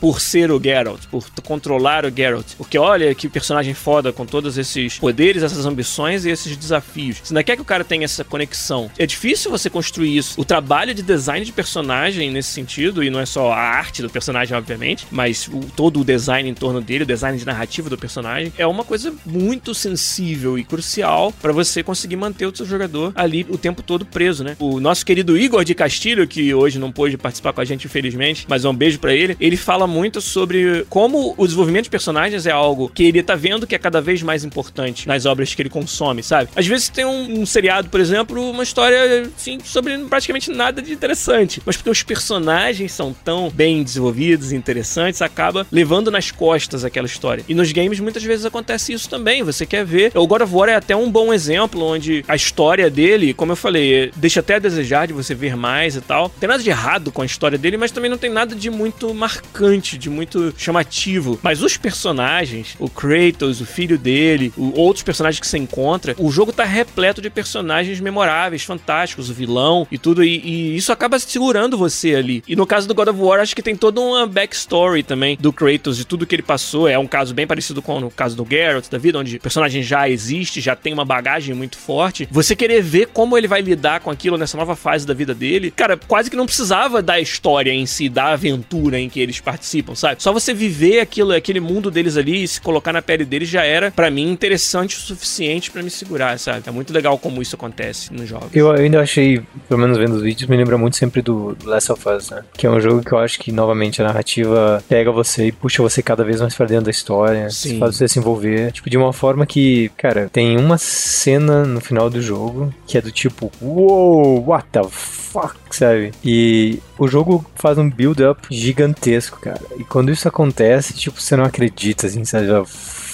por ser o Geralt, por controlar o Geralt. Porque olha que personagem foda com todos esses poderes, essas ambições e esses desafios. Você ainda quer que o cara tenha essa conexão. É difícil você construir isso. O trabalho de design de personagem nesse sentido, e não é só a arte do personagem, obviamente, mas o- todo o design em torno dele, o design de narrativa do personagem, é uma coisa muito sensível e crucial pra você conseguir manter o seu jogador ali o tempo todo preso, né? O nosso querido Igor de Castilho, que hoje não pôde participar com a gente, infelizmente, mas um beijo pra ele, ele fala muito sobre como o desenvolvimento de personagens é algo que ele tá vendo que é cada vez mais importante nas obras que ele consome, sabe? Às vezes tem um, um seriado, por exemplo, uma história assim, sobre praticamente nada de interessante, mas porque os personagens são tão bem desenvolvidos e interessantes, acaba levando nas costas aquela história. E nos games muitas vezes acontece isso também. Você quer ver. O God of War é até um bom exemplo onde a história dele, como eu falei, deixa até a desejar de você ver mais e tal. Não tem nada de errado com a história dele, mas também não tem nada de muito marcante, de muito chamativo. Mas os personagens, o Kratos, o filho dele, outros personagens que você encontra, o jogo tá repleto de personagens memoráveis, fantásticos, o vilão e tudo. E, e isso acaba segurando você ali. E no caso do God of War, acho que tem toda uma backstory também do Kratos, de tudo que ele passou. É um caso bem parecido com o caso do Geralt da vida, onde o personagem já existe, já tem uma bagagem muito forte. Você querer ver como ele vai lidar com aquilo nessa nova fase da vida dele, cara, quase que não precisava da história em si, da aventura em que eles participam, sabe? Só você viver aquilo, aquele mundo deles ali e se colocar na pele deles já era, para mim, interessante o suficiente para me segurar, sabe? É muito legal como isso acontece nos jogos. Eu ainda achei, pelo menos vendo os vídeos, me lembra muito sempre do Last of Us, né? Que é um jogo que eu acho que, novamente, a narrativa pega você e puxa você cada vez mais pra dentro da história, Sim. faz você se envolver, tipo, de uma forma que, cara, tem uma cena no final do jogo que é do tipo, uou, what the fuck, sabe? E o jogo faz um build-up gigantesco, cara. E quando isso acontece, tipo, você não acredita, assim, sabe?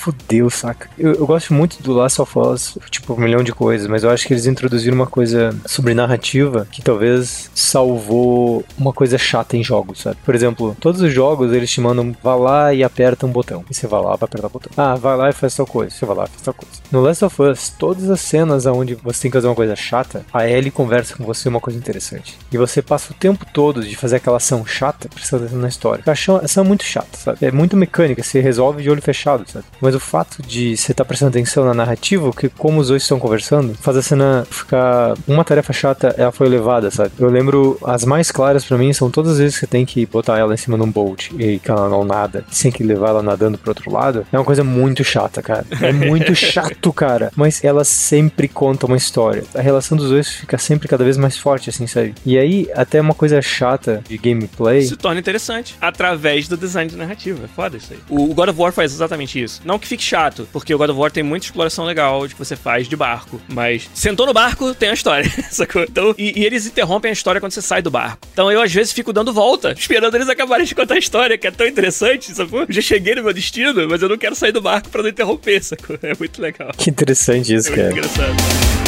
Fudeu, saca? Eu, eu, gosto muito do Last of Us, tipo, um milhão de coisas, mas eu acho que eles introduziram uma coisa sobre narrativa que talvez salvou uma coisa chata em jogos, sabe? Por exemplo, todos os jogos eles te mandam vá lá e aperta um botão. E você vai lá pra apertar o botão. Ah, vai lá e faz tal coisa. Você vai lá e faz tal coisa. No Last of Us, todas as cenas onde você tem que fazer uma coisa chata, a Ellie conversa com você uma coisa interessante. E você passa o tempo todo de fazer aquela ação chata prestando atenção na história. Eu acho essa muito chata, sabe? É muito mecânica, você resolve de olho fechado, sabe? Mas o fato de você estar tá prestando atenção na narrativa, que como os dois estão conversando, faz a cena ficar. Uma tarefa chata, ela foi elevada, sabe? Eu lembro, as mais claras para mim são todas as vezes que você tem que botar ela em cima de um bolt e que ela não nada, sem que levar ela nadando pro outro lado. É uma coisa muito chata, cara. É muito [laughs] chato, cara. Mas ela sempre conta uma história. A relação dos dois fica sempre cada vez mais forte, assim, sabe? E aí, até uma coisa chata de gameplay. Se torna interessante através do design de narrativa. É foda isso aí. O God of War faz exatamente isso. Não que fique chato, porque o God of War tem muita exploração legal de que você faz de barco. Mas sentou no barco, tem a história, [laughs] sacou? Então, e, e, eles interrompem a história quando você sai do barco. Então eu, às vezes, fico dando volta, esperando eles acabarem de contar a história, que é tão interessante, sacou? Eu já cheguei no meu destino, mas eu não quero sair do barco pra não interromper, sacou? É muito legal. Que interessante isso, é cara. Engraçado.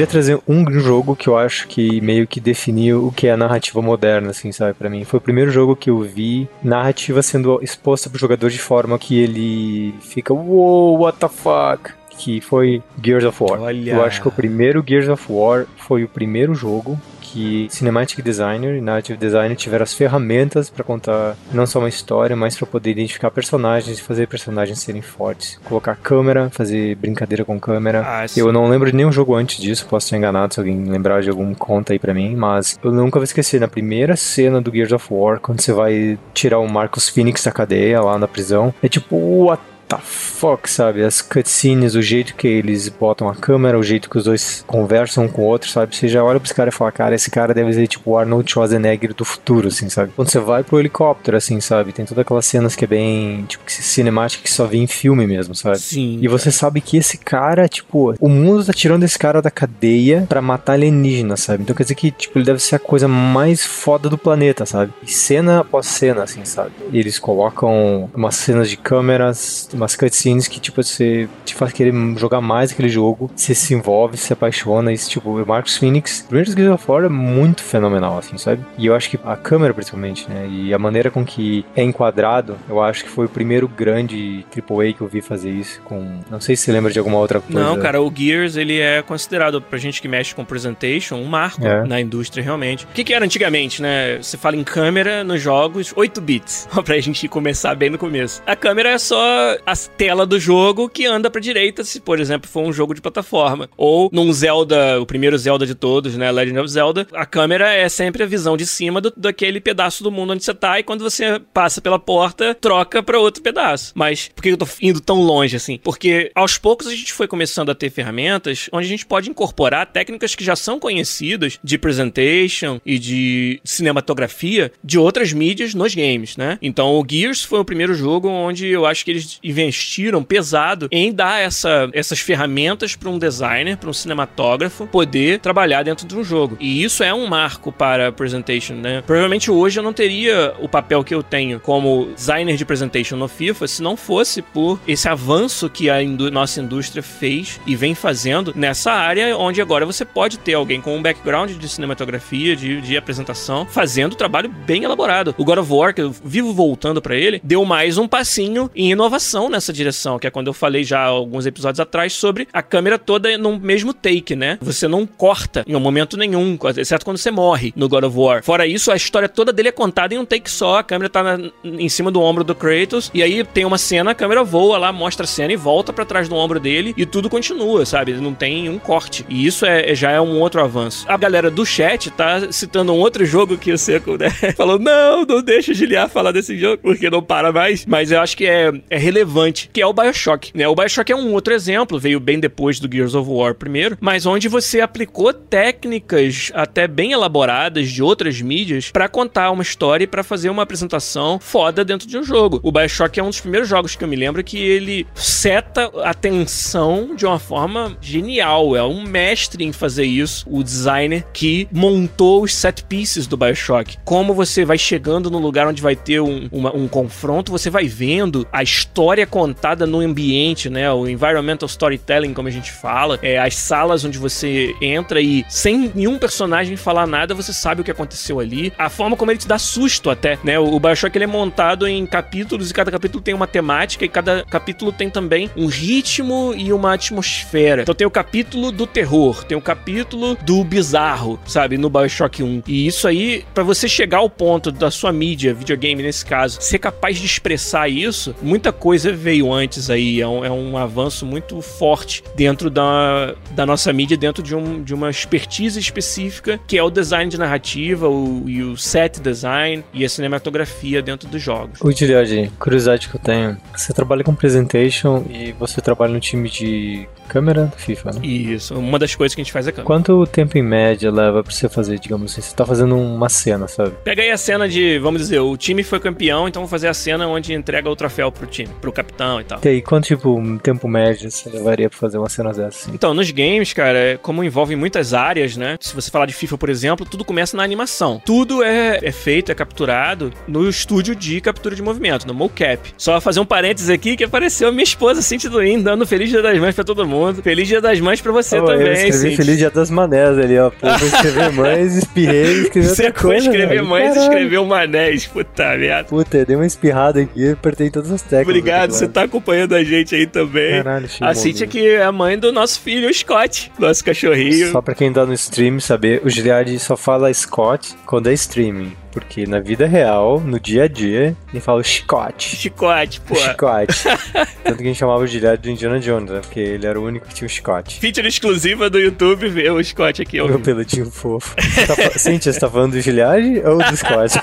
Queria trazer um jogo que eu acho que meio que definiu o que é a narrativa moderna, assim, sabe, para mim. Foi o primeiro jogo que eu vi narrativa sendo exposta pro jogador de forma que ele fica, wow, what the fuck? Que foi Gears of War. Olha. Eu acho que o primeiro Gears of War foi o primeiro jogo que Cinematic Designer e Narrative Designer tiveram as ferramentas para contar não só uma história, mas para poder identificar personagens e fazer personagens serem fortes. Colocar câmera, fazer brincadeira com câmera. Ah, eu não lembro de nenhum jogo antes disso, posso estar enganado se alguém lembrar de algum conta aí para mim, mas eu nunca vou esquecer na primeira cena do Gears of War, quando você vai tirar o Marcus Phoenix da cadeia lá na prisão, é tipo, what the fuck, sabe? As cutscenes, o jeito que eles botam a câmera, o jeito que os dois conversam um com o outro, sabe? Você já olha pros caras e fala, cara, esse cara deve ser tipo o Arnold Schwarzenegger do futuro, assim, sabe? Quando você vai pro helicóptero, assim, sabe? Tem todas aquelas cenas que é bem, tipo, cinemática que só vê em filme mesmo, sabe? Sim. E você sabe que esse cara, tipo, o mundo tá tirando esse cara da cadeia para matar alienígena, sabe? Então quer dizer que, tipo, ele deve ser a coisa mais foda do planeta, sabe? E cena após cena, assim, sabe? E eles colocam umas cenas de câmeras, umas cutscenes que, tipo, você te faz querer jogar mais aquele jogo, você se envolve, se apaixona, e, tipo, o Marcos Phoenix, primeiro Gears of War é muito fenomenal, assim, sabe? E eu acho que a câmera, principalmente, né, e a maneira com que é enquadrado, eu acho que foi o primeiro grande AAA que eu vi fazer isso com... Não sei se você lembra de alguma outra coisa. Não, cara, o Gears, ele é considerado, pra gente que mexe com presentation, um marco é. na indústria, realmente. O que que era antigamente, né? Você fala em câmera nos jogos, 8 bits, [laughs] pra gente começar bem no começo. A câmera é só a tela do jogo que anda pra direita, se, por exemplo, for um jogo de plataforma. Ou num Zelda, o primeiro Zelda de todos, né? Legend of Zelda, a câmera é sempre a visão de cima do, daquele pedaço do mundo onde você tá, e quando você passa pela porta, troca para outro pedaço. Mas por que eu tô indo tão longe assim? Porque aos poucos a gente foi começando a ter ferramentas onde a gente pode incorporar técnicas que já são conhecidas de presentation e de cinematografia de outras mídias nos games, né? Então o Gears foi o primeiro jogo onde eu acho que eles investiram pesado em dar essa, essas ferramentas para um designer, para um cinematógrafo poder trabalhar dentro de um jogo. E isso é um marco para a presentation, né? Provavelmente hoje eu não teria o papel que eu tenho como designer de presentation no FIFA se não fosse por esse avanço que a indú nossa indústria fez e vem fazendo nessa área onde agora você pode ter alguém com um background de cinematografia, de, de apresentação, fazendo trabalho bem elaborado. O God of War, que eu vivo voltando para ele, deu mais um passinho em inovação nessa direção, que é quando eu falei já alguns episódios atrás sobre a câmera toda no mesmo take, né? Você não corta em um momento nenhum, exceto quando você morre no God of War. Fora isso, a história toda dele é contada em um take só, a câmera tá na, em cima do ombro do Kratos, e aí tem uma cena, a câmera voa lá, mostra a cena e volta para trás do ombro dele, e tudo continua, sabe? Não tem um corte. E isso é, já é um outro avanço. A galera do chat tá citando um outro jogo que o Seco, né? [laughs] Falou, não, não deixa o Giliar falar desse jogo, porque não para mais. Mas eu acho que é, é relevante, que é o Bioshock, né? O Bioshock é um outro exemplo, veio bem depois do Gears of War primeiro, mas onde você aplicou técnicas até bem elaboradas de outras mídias para contar uma história e pra fazer uma apresentação foda dentro de um jogo. O Bioshock é um dos primeiros jogos que eu me lembro que ele seta a tensão de uma forma genial. É um mestre em fazer isso, o designer que montou os set pieces do Bioshock. Como você vai chegando no lugar onde vai ter um, uma, um confronto, você vai vendo a história contada no ambiente, né? O environmental storytelling, como a gente fala, é as salas onde você entra e sem nenhum personagem falar nada, você sabe o que aconteceu ali. A forma como ele te dá susto até, né? O Bioshock ele é montado em capítulos e cada capítulo tem uma temática e cada capítulo tem também um ritmo e uma atmosfera. Então tem o capítulo do terror, tem o capítulo do bizarro, sabe? No Bioshock 1. E isso aí, para você chegar ao ponto da sua mídia, videogame nesse caso, ser capaz de expressar isso, muita coisa veio antes aí. É um, é um avanço muito forte dentro da, da nossa mídia, dentro de, um, de uma expertise específica, que é o design de narrativa, o, e o set design e a cinematografia dentro dos jogos. O Giliard, curiosidade que eu tenho. Você trabalha com presentation e você trabalha no time de câmera do FIFA, né? Isso, uma das coisas que a gente faz é câmera. Quanto tempo em média leva pra você fazer, digamos assim, você tá fazendo uma cena, sabe? Pega aí a cena de, vamos dizer, o time foi campeão, então vamos fazer a cena onde entrega o troféu pro time, pro capitão e tal. E aí, quanto tipo, um tempo médio você levaria pra fazer uma cena dessa? Assim? Então, nos games, cara, é como envolvem muitas áreas, né? Se você falar de FIFA, por exemplo, tudo começa na animação. Tudo é, é feito, é capturado no estúdio de captura de movimento, no mocap. Só fazer um parênteses aqui que apareceu a minha esposa, Cintia Duin, dando Feliz Dia das Mães pra todo mundo. Feliz Dia das Mães pra você Oh, também, eu escrevi Cintia. Feliz Dia das Manés ali, ó. Pô, vou escrever [laughs] mães, espirrei, escrevi outra Você coisa, escrever velho. mães, Caralho. escreveu manés. Puta merda. Puta, eu dei uma espirrada aqui, apertei todas as teclas. Obrigado, aqui, você tá acompanhando a gente aí também. Caralho, A Cintia que é a mãe do nosso filho, o Scott, nosso cachorrinho. Só pra quem tá no stream saber, o Giliard só fala Scott quando é streaming. Porque na vida real, no dia a dia, ele fala Scott. Chicote, pô. Scott. [laughs] Tanto que a gente chamava o Giliard do Indiana Jones, né? Porque ele era o único que tinha o Scott. Feature exclusiva do YouTube, ver o Scott aqui. ao Meu vivo. pelutinho fofo. Tá, [laughs] Cíntia, você tá falando do Giliard ou do Scott?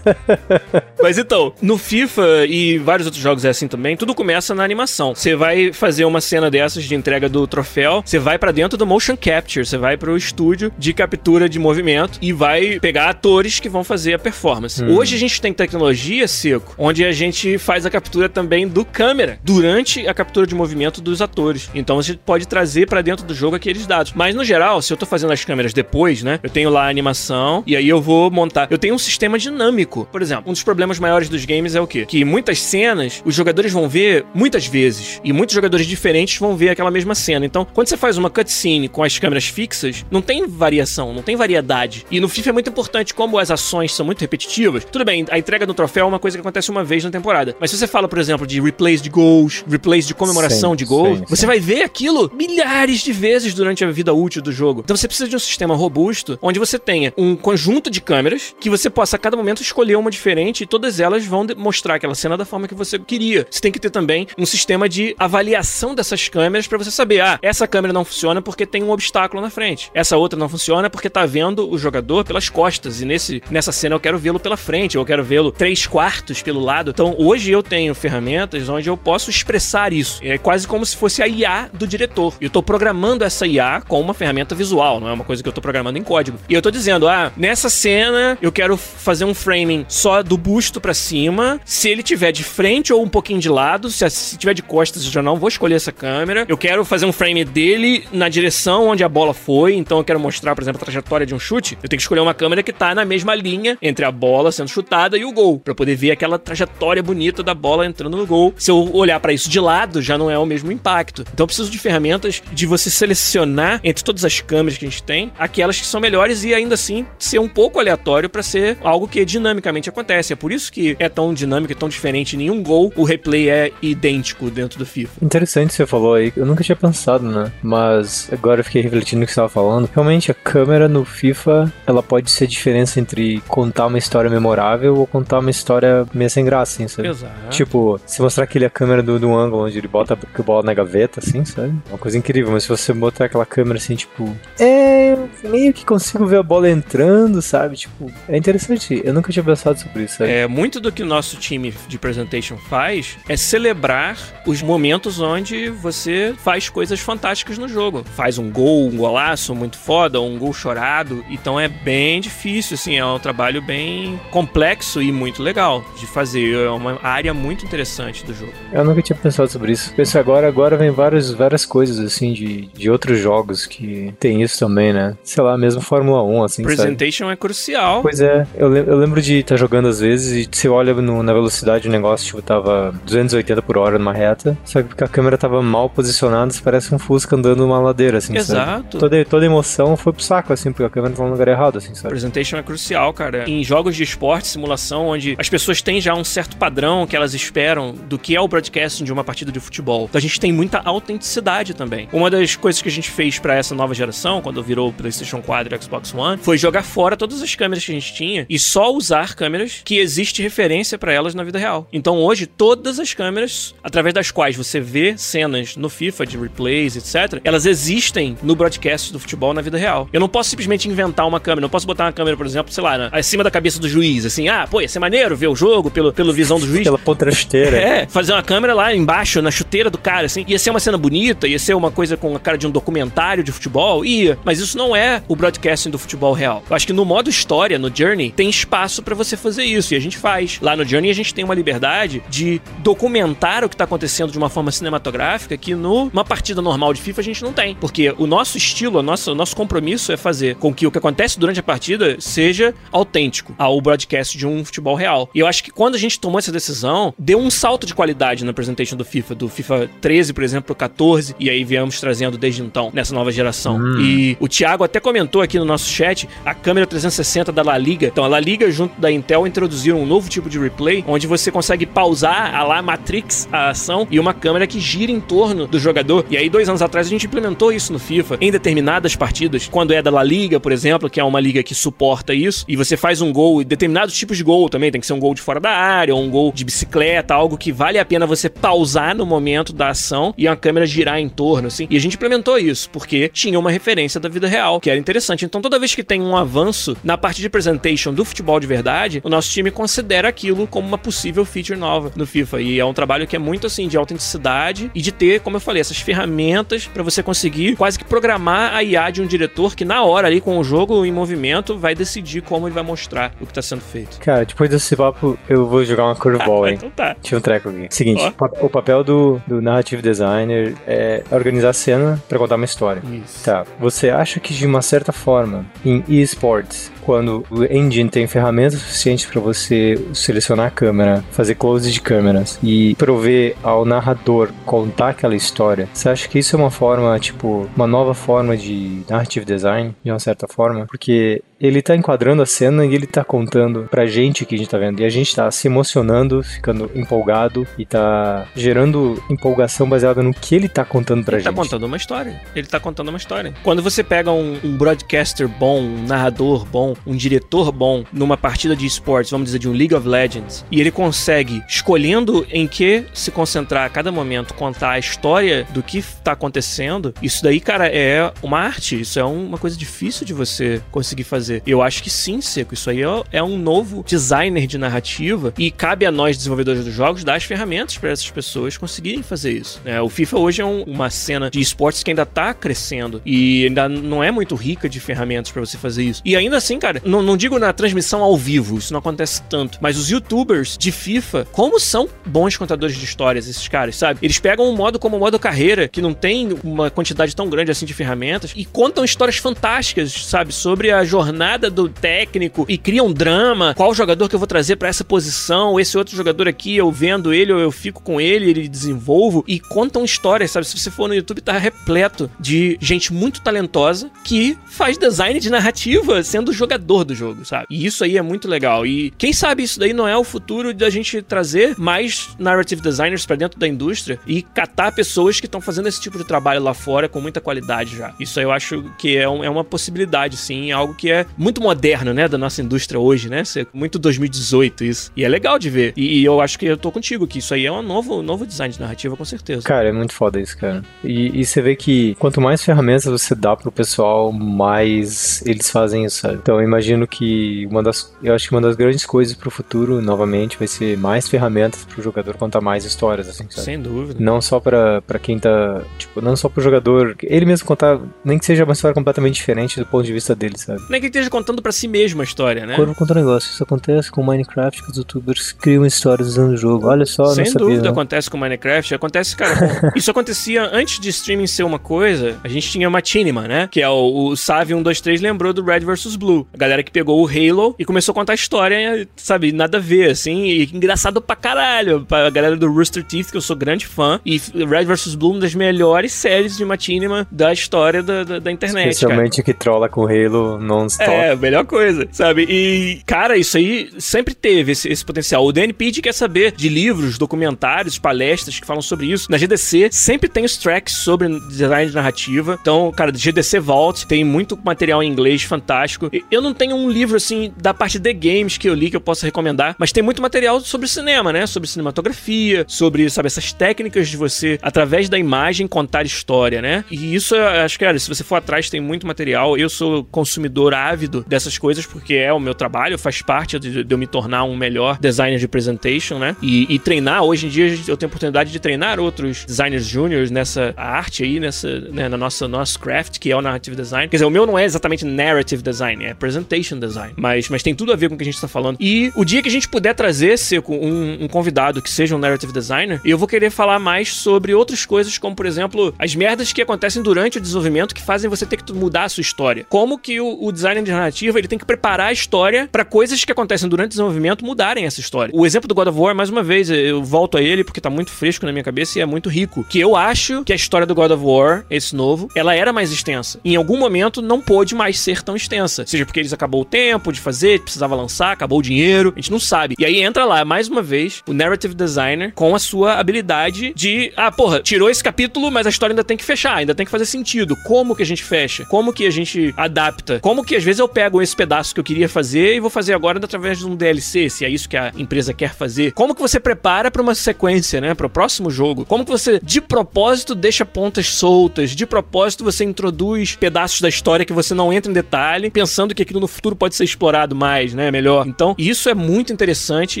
[laughs] Mas então, no FIFA e vários outros jogos é assim também, tudo começa na animação. Você vai fazer uma cena dessas de entrega do troféu, você vai pra dentro do motion capture, você vai pro estúdio de captura de movimento e vai pegar atores que vão fazer a performance. Hoje a gente tem tecnologia, Seco, onde a gente faz a captura também do câmera durante a captura de movimento dos atores. Então você pode trazer pra dentro do jogo aqueles dados. Mas no geral, se eu tô fazendo as câmeras depois, né, eu tenho lá a animação e aí eu vou montar. Eu tenho um sistema dinâmico. Por exemplo, um dos problemas maiores dos games é o quê? Que muitas cenas os jogadores vão ver muitas vezes e muitos jogadores diferentes vão ver aquela mesma cena. Então, quando você faz uma cutscene com as câmeras fixas, não tem variação, não tem variedade. E no FIFA é muito importante como as ações são muito repetitivas. Tudo bem, a entrega do troféu é uma coisa que acontece uma vez na temporada. Mas se você fala, por exemplo, de replays de gols, replays de comemoração Sim, de gols, sim, você sim. vai ver aquilo milhares de vezes durante a vida útil do jogo. Então você precisa de um sistema robusto onde você tenha um conjunto de câmeras que você possa a cada momento escolher uma diferente e todas elas vão mostrar aquela cena da forma que você queria. Você tem que ter também um sistema de avaliação dessas câmeras pra você saber, ah, essa câmera não funciona porque tem um obstáculo na frente. Essa outra não funciona porque tá vendo o jogador pelas costas e nesse nessa cena eu quero vê-lo pela frente, eu quero vê-lo três quartos pelo lado. Então hoje eu tenho ferramentas onde eu posso expressar isso. É quase como se fosse a IA do diretor. Eu tô programando essa IA com uma ferramenta visual, não é uma coisa que eu tô programando em código. E eu tô dizendo, ah, nessa cena eu quero fazer um framing só do busto pra cima. Se ele tiver de frente ou um pouquinho de lado, se, se tiver de costas eu já não vou escolher essa câmera. Eu quero fazer um frame dele na direção onde a bola foi, então eu quero mostrar, por exemplo, a trajetória de um chute. Eu tenho que escolher uma câmera que tá na mesma linha linha entre a bola sendo chutada e o gol, para poder ver aquela trajetória bonita da bola entrando no gol. Se eu olhar para isso de lado, já não é o mesmo impacto. Então eu preciso de ferramentas de você selecionar entre todas as câmeras que a gente tem, aquelas que são melhores e ainda assim ser um pouco aleatório para ser algo que dinamicamente acontece. É por isso que é tão dinâmico e tão diferente. Nenhum gol, o replay é idêntico dentro do FIFA. Interessante você falou aí. Eu nunca tinha pensado, né? Mas agora eu fiquei refletindo no que você estava falando. Realmente a câmera no FIFA, ela pode ser a diferença entre contar uma história memorável ou contar uma história meio sem graça, assim, sabe? Exato. Tipo, se mostrar aquele a câmera do, do ângulo onde ele bota a bola na gaveta, assim, sabe? Uma coisa incrível. Mas se você botar aquela câmera assim, tipo, é, meio que consigo ver a bola entrando, sabe? Tipo, é interessante. Eu nunca tinha pensado sobre isso, sabe? É, muito do que o nosso time de presentation faz é celebrar os momentos onde você faz coisas fantásticas no jogo. Faz um gol, um golaço muito foda, um gol chorado. Então é bem difícil, assim, é um trabalho bem complexo e muito legal de fazer. É uma área muito interessante do jogo. Eu nunca tinha pensado sobre isso. Penso agora, agora vem várias, várias coisas, assim, de, de outros jogos que tem isso também, né? Sei lá, mesmo Fórmula 1, assim, sabe? Presentation é crucial. Pois é, eu, eu lembro de estar jogando às vezes e você olha no- na velocidade do negócio, tipo, tava 280 por hora numa reta, só que porque a câmera tava mal posicionada, parece um Fusca andando numa ladeira, assim, sabe? Exato. Toda, toda emoção foi pro saco, assim, porque a câmera tá no lugar errado, assim, sabe? Presentation é crucial, cara. Em jogos de esporte, simulação, onde as pessoas têm já um certo padrão que elas esperam do que é o broadcasting de uma partida de futebol. Então a gente tem muita autenticidade também. Uma das coisas que a gente fez pra essa nova geração, quando virou o PlayStation 4 e Xbox One, foi jogar fora todas as câmeras que a gente tinha e só usar câmeras que existe referência pra elas na vida real. Então hoje, todas as câmeras, através das quais você vê cenas no FIFA de replays, etc., elas existem no broadcast do futebol na vida real. Eu não posso simplesmente inventar uma câmera, não posso botar uma câmera, por exemplo, sei lá, na- acima da cabeça do juiz, assim, ah, pô, ia ser maneiro ver o jogo pelo, pelo visão do juiz. Pela ponta rasteira. É, fazer uma câmera lá embaixo, na chuteira do cara, assim. Ia ser uma cena bonita, ia ser uma coisa com a cara de um documentário de futebol, ia. Mas isso não é o broadcasting do futebol real. Eu acho que no modo história, no Journey, tem espaço pra você fazer isso, e a gente faz. Lá no Journey a gente tem uma liberdade de documentar o que tá acontecendo de uma forma cinematográfica que numa partida normal de FIFA a gente não tem. Porque o nosso estilo, a nossa, o nosso compromisso é fazer com que o que acontece durante a partida seja autêntico ao broadcast de um futebol real. E eu acho que quando a gente tomou essa decisão, deu um salto de qualidade na presentation do FIFA, do FIFA 13, por exemplo, pro 14, e aí viemos trazendo desde então, nessa nova geração. E o Thiago até comentou aqui no nosso chat a câmera 360 da La Liga. Então, a La Liga, junto da Intel, introduziram um novo tipo de replay, onde você consegue pausar a lá Matrix, a ação, e uma câmera que gira em torno do jogador. E aí, dois anos atrás, a gente implementou isso no FIFA, em determinadas partidas. Quando é da La Liga, por exemplo, que é uma liga que suporta isso, e você faz um gol, e determinados tipos de gol também, tem que ser um gol de fora da área, ou um gol de bicicleta, algo que vale a pena você pausar no momento da ação e a câmera girar em torno, assim. E a gente implementou isso, porque tinha uma referência da vida real, que era interessante. Então, toda vez que tem um avanço na parte de presentation do futebol de verdade, o nosso time considera aquilo como uma possível feature nova no FIFA. E é um trabalho que é muito assim de autenticidade e de ter, como eu falei, essas ferramentas para você conseguir quase que programar a IA de um diretor que na hora ali com o jogo em movimento vai decidir como ele vai mostrar o que tá sendo feito. Cara, depois desse papo, eu vou jogar uma curveball, [laughs] hein? então tá. Tinha um treco aqui. Seguinte, pa- o papel do, do narrative designer é organizar a cena pra contar uma história. Isso. Tá, você acha que de uma certa forma, em esports, quando o engine tem ferramentas suficientes para você selecionar a câmera, fazer close de câmeras e prover ao narrador contar aquela história, você acha que isso é uma forma, tipo, uma nova forma de narrative design, de uma certa forma? Porque ele tá enquadrando a cena e ele tá contando pra gente que a gente tá vendo. E a gente tá se emocionando, ficando empolgado e tá gerando empolgação baseada no que ele tá contando pra Ele gente. tá contando uma história. Ele tá contando uma história. Quando você pega um, um broadcaster bom, um narrador bom, um diretor bom numa partida de esportes, vamos dizer, de um League of Legends, e ele consegue, escolhendo em que se concentrar a cada momento, contar a história do que tá acontecendo, isso daí, cara, é uma arte. Isso é uma coisa difícil de você conseguir fazer. Eu acho que sim, Seco. Isso aí é, é um novo designer de narrativa e cabe a nós, desenvolvedores dos jogos, dar as ferramentas para essas pessoas conseguirem fazer isso. né? o FIFA hoje é um- uma cena de esportes que ainda tá crescendo e ainda não é muito rica de ferramentas para você fazer isso. E ainda assim, cara, não, não digo na transmissão ao vivo, isso não acontece tanto, mas os youtubers de FIFA, como são bons contadores de histórias esses caras, sabe? Eles pegam um modo como o modo carreira, que não tem uma quantidade tão grande assim de ferramentas, e contam histórias fantásticas, sabe? Sobre a jornada nada do técnico e cria um drama. Qual jogador que eu vou trazer para essa posição? Esse outro jogador aqui, eu vendo ele ou eu fico com ele, ele desenvolvo e contam histórias, sabe? Se você for no YouTube, tá repleto de gente muito talentosa que faz design de narrativa sendo jogador do jogo, sabe? E isso aí é muito legal. E quem sabe isso daí não é o futuro da gente trazer mais narrative designers para dentro da indústria e catar pessoas que estão fazendo esse tipo de trabalho lá fora com muita qualidade já. Isso aí eu acho que é, um, é uma possibilidade, sim, é algo que é muito moderno, né, da nossa indústria hoje, né? Muito 2018 isso. E é legal de ver. E, e, eu acho que eu tô contigo, que isso aí é um novo, novo design de narrativa, com certeza. Cara, é muito foda isso, cara. E, e você vê que quanto mais ferramentas você dá pro pessoal, mais eles fazem isso, sabe? Então eu imagino que uma das. Eu acho que uma das grandes coisas pro futuro, novamente, vai ser mais ferramentas pro jogador contar mais histórias, assim, sabe? Sem dúvida. Não só pra, pra quem tá. Tipo, não só pro jogador. Ele mesmo contar, nem que seja uma história completamente diferente do ponto de vista dele, sabe? Nem que ele esteja contando para si mesmo a história, né? Vou contar um negócio. Isso acontece com Minecraft, que os youtubers criam histórias usando o jogo. Olha só, Sem não dúvida sabia, acontece com Minecraft. Acontece, cara. [laughs] isso acontecia antes de streaming ser uma coisa. A gente tinha Machinima, né? Que é o, o Savi 123 lembrou do Red vs Blue. A galera que pegou o Halo e começou a contar a história, sabe? Nada a ver, assim. E engraçado pra caralho. Pra galera do Rooster Teeth, que eu sou grande fã. E Red vs Blue, uma das melhores séries de Machinima da história da, da, da internet. Especialmente cara. que trola com Halo non-stop. É, a melhor coisa, sabe? E, cara, isso aí sempre teve esse, esse potencial. O Danny Page quer saber de livros, documentários, palestras que falam sobre isso. Na GDC sempre tem os tracks sobre design de narrativa. Então, cara, GDC Vault tem muito material em inglês fantástico. Eu não tenho um livro, assim, da parte de games que eu li que eu possa recomendar, mas tem muito material sobre cinema, né? Sobre cinematografia, sobre, sabe, essas técnicas de você, através da imagem, contar história, né? E isso, acho que, se você for atrás, tem muito material. Eu sou consumidor ávido dessas coisas, porque é o meu trabalho, faz parte de, de eu me tornar um melhor designer de presentation, né? E, e, treinar, hoje em dia eu tenho oportunidade de treinar outros designers júniores nessa arte aí, nessa, né, na nossa nosso craft, que é o narrative design. Quer dizer, o meu não é exatamente narrative design, é presentation design, mas, mas tem tudo a ver com o que a gente tá falando. E o dia que a gente puder trazer, Seco, um, um convidado que seja um narrative designer, eu vou querer falar mais sobre outras coisas, como por exemplo, as merdas que acontecem durante o desenvolvimento que fazem você ter que mudar a sua história. Como que o, o designer de narrativa ele tem que preparar a história para coisas que acontecem durante o desenvolvimento mudarem essa história. O exemplo do God of War, mais uma vez, eu volto a ele porque tá muito fresco na minha cabeça e é muito rico. Que eu acho que a história do God of War, esse novo, ela era mais extensa. Em algum momento não pôde mais ser tão extensa. Seja porque eles acabou o tempo de fazer, precisava lançar, acabou o dinheiro, a gente não sabe. E aí entra lá, mais uma vez, o narrative designer com a sua habilidade de, ah, porra, tirou esse capítulo, mas a história ainda tem que fechar, ainda tem que fazer sentido. Como que a gente fecha? Como que a gente adapta? Como que às vezes eu pego esse pedaço que eu queria fazer e vou fazer agora através de um DLC, se é isso que a empresa quer fazer? Como que você prepara para uma sequência, né, para o próximo jogo? Como que você de propósito deixa pontas soltas? De propósito você introduz pedaços da história que você não entra em detalhe, pensando que aquilo no futuro pode ser explorado mais, né, melhor. Então, isso é muito interessante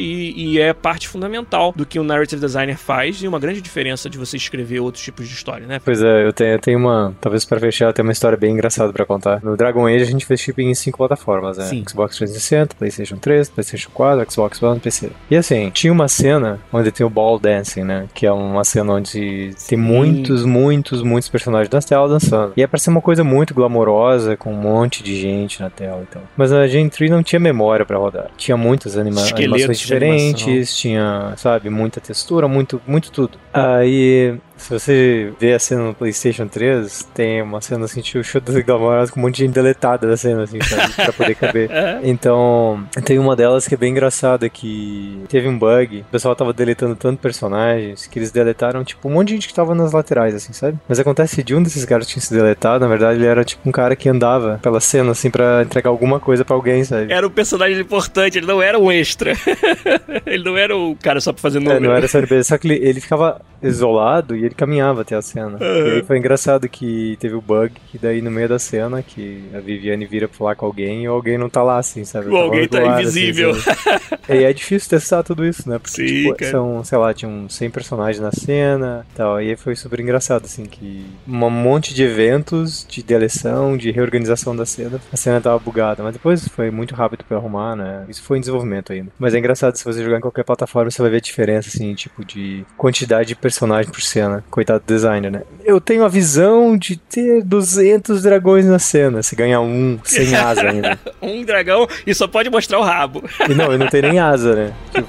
e, e é parte fundamental do que o narrative designer faz e uma grande diferença de você escrever outros tipos de história, né? Pois é, eu tenho, eu tenho uma, talvez para fechar, tem uma história bem engraçada para contar. No Dragon Age a gente fez shipping em cinco plataformas, né? Sim. Xbox 360, PlayStation 3, PlayStation 4, Xbox One, PC. E assim, tinha uma cena onde tem o ball dancing, né? Que é uma cena onde tem muitos, muitos, muitos personagens na tela dançando. E é pra ser uma coisa muito glamourosa, com um monte de gente na tela e tal. Mas a Gen 3 não tinha memória para rodar. Tinha muitas anima animações diferentes, animação. tinha, sabe, muita textura, muito, muito tudo. Aí se você vê a cena no PlayStation 3, tem uma cena assim, tipo, show das glamorosas com um monte de gente deletada da cena, assim, sabe? [laughs] pra poder caber. Então, tem uma delas que é bem engraçada, que teve um bug, o pessoal tava deletando tanto personagens, que eles deletaram, tipo, um monte de gente que tava nas laterais, assim, sabe? Mas acontece de um desses caras que tinha se deletado, na verdade, ele era, tipo, um cara que andava pela cena, assim, pra entregar alguma coisa pra alguém, sabe? Era um personagem importante, ele não era um extra. [laughs] ele não era o cara só pra fazer É, número. não era série B, só que ele, ele ficava isolado e ele caminhava até a cena. E aí foi engraçado que teve o bug, que daí no meio da cena, que a Viviane vira pra falar com alguém e alguém não tá lá, assim, sabe? O alguém tá do lado, invisível. Assim, e é difícil testar tudo isso, né? Porque, Sim, tipo, são, sei lá, tinham 100 personagens na cena e tal. E aí foi super engraçado, assim, que um monte de eventos de deleção, de reorganização da cena, a cena tava bugada. Mas depois foi muito rápido pra arrumar, né? Isso foi em desenvolvimento ainda. Mas é engraçado, se você jogar em qualquer plataforma, você vai ver a diferença, assim, tipo, de quantidade de personagem por cena. Coitado do designer, né? Eu tenho a visão de ter 200 dragões na cena. Se ganhar um sem [laughs] asa ainda. um dragão e só pode mostrar o rabo. E não, e não tem nem asa, né? Tipo...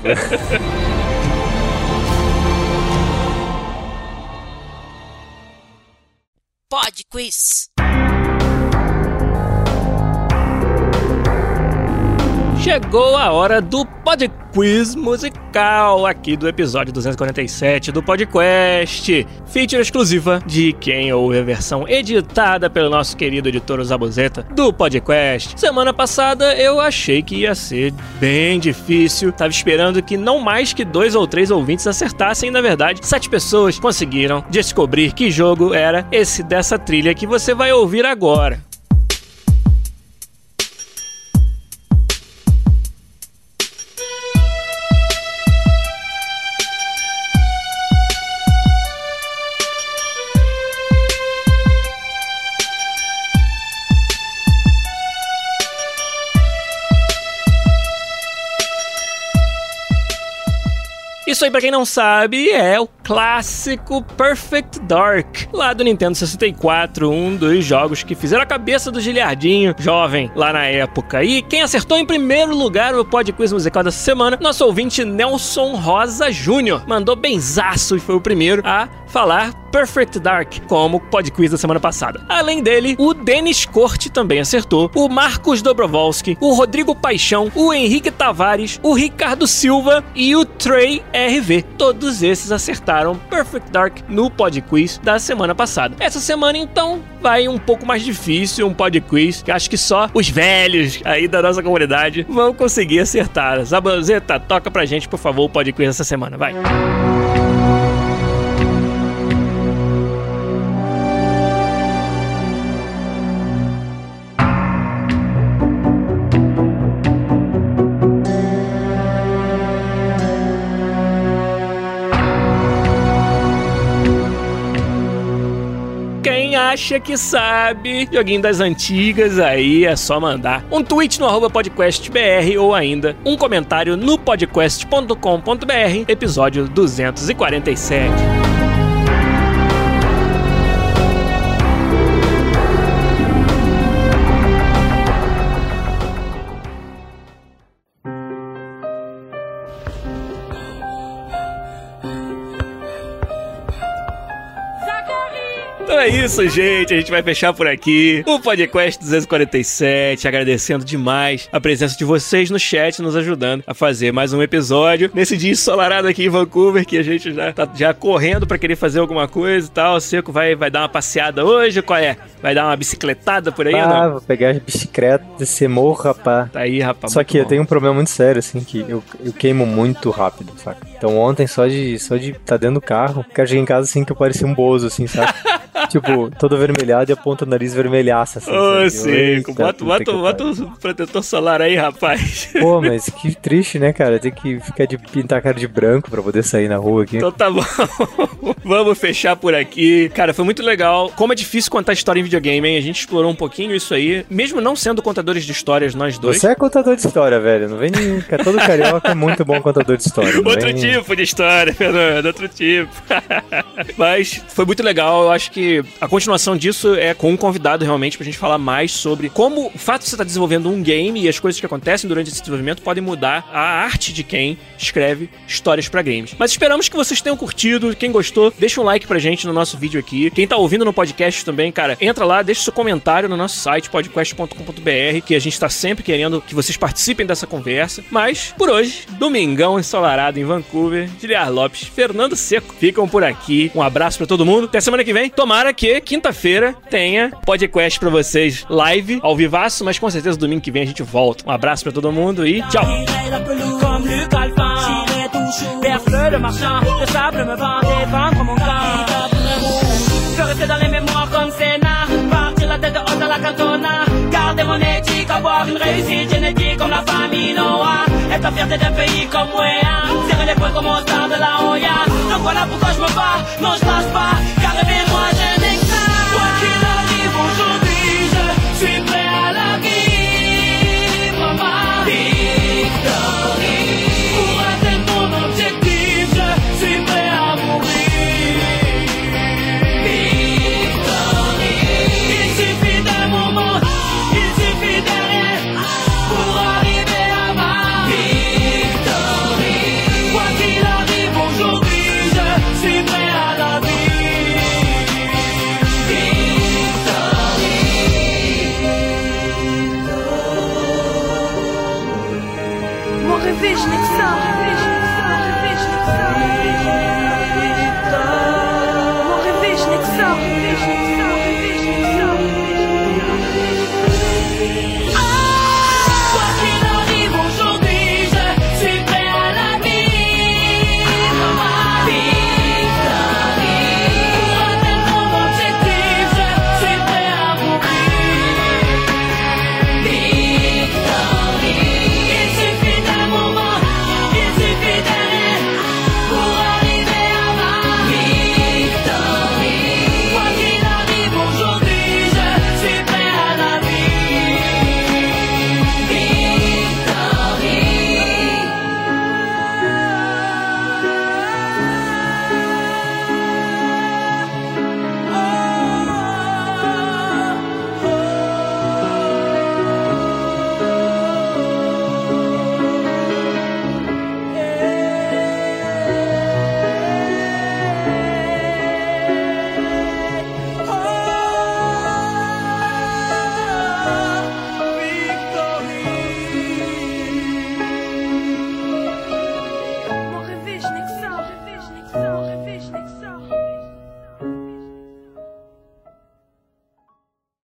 Pod Quiz. Chegou a hora do Pod Quiz musical aqui do episódio 247 do Podcast. Feature exclusiva de quem ouve a versão editada pelo nosso querido editor Zabuzeta do Podcast. Semana passada eu achei que ia ser bem difícil. Tava esperando que não mais que dois ou três ouvintes acertassem. Na verdade, sete pessoas conseguiram descobrir que jogo era esse dessa trilha que você vai ouvir agora. Isso aí, pra quem não sabe, é o clássico Perfect Dark, lá do Nintendo 64, um dos jogos que fizeram a cabeça do Giliardinho, jovem, lá na época. E quem acertou em primeiro lugar o Pod Quiz musical dessa semana, nosso ouvinte Nelson Rosa Júnior. Mandou benzaço e foi o primeiro a falar Perfect Dark como pod quiz da semana passada. Além dele, o Denis Corte também acertou, o Marcos Dobrovolski, o Rodrigo Paixão, o Henrique Tavares, o Ricardo Silva e o Trey RV. Todos esses acertaram Perfect Dark no pod quiz da semana passada. Essa semana então vai um pouco mais difícil, um pod quiz que acho que só os velhos aí da nossa comunidade vão conseguir acertar. Zabazeta, toca pra gente, por favor, o pod quiz dessa semana, vai. Acha que sabe, joguinho das antigas, aí é só mandar um tweet no arroba podcastbr ou ainda um comentário no podcast.com.br, episódio 247. É isso, gente. A gente vai fechar por aqui o podcast 247. Agradecendo demais a presença de vocês no chat, nos ajudando a fazer mais um episódio. Nesse dia ensolarado aqui em Vancouver, que a gente já tá já correndo para querer fazer alguma coisa e tal. O Seco vai, vai dar uma passeada hoje. Qual é? Vai dar uma bicicletada por aí? Ah, vou pegar a bicicleta, descer morro, rapaz. Tá aí, rapaz. Só que bom. eu tenho um problema muito sério, assim, que eu, eu queimo muito rápido, saca? Então ontem, só de só de tá dentro do carro, eu cheguei em casa assim que eu parecia um bozo, assim, sabe? [laughs] tipo, todo vermelhado e a ponta do nariz vermelhaça, assim. Ô, Cico, bota, bota, bota o protetor solar aí, rapaz. Pô, mas que triste, né, cara? Tem que ficar de pintar a cara de branco pra poder sair na rua aqui. Então tá bom. [laughs] Vamos fechar por aqui. Cara, foi muito legal. Como é difícil contar história em videogame, hein? A gente explorou um pouquinho isso aí. Mesmo não sendo contadores de histórias, nós dois. Você é contador de história, velho. Não vem nenhum. Todo carioca é muito bom contador de história. Outro vem... tipo de história, [laughs] Fernando. Outro tipo. [laughs] mas foi muito legal. Eu acho que a continuação disso é com um convidado realmente pra gente falar mais sobre como o fato de você estar desenvolvendo um game e as coisas que acontecem durante esse desenvolvimento podem mudar a arte de quem escreve histórias para games. Mas esperamos que vocês tenham curtido. Quem gostou, deixa um like pra gente no nosso vídeo aqui. Quem tá ouvindo no podcast também, cara, entra lá, deixa seu comentário no nosso site podcast.com.br, que a gente tá sempre querendo que vocês participem dessa conversa. Mas por hoje, domingão ensolarado em Vancouver, Giliar Lopes, Fernando Seco ficam por aqui. Um abraço para todo mundo. Até semana que vem. Tomara que quinta-feira tenha podcast para vocês live, ao vivaço, mas com certeza domingo que vem a gente volta. Um abraço para todo mundo e tchau. Avoir une réussite génétique comme la famille Noah. Être fierté d'un pays comme Wea. Serrer les poings comme au de la Hoya. Donc voilà pourquoi je me bats, non je lâche pas. Car moi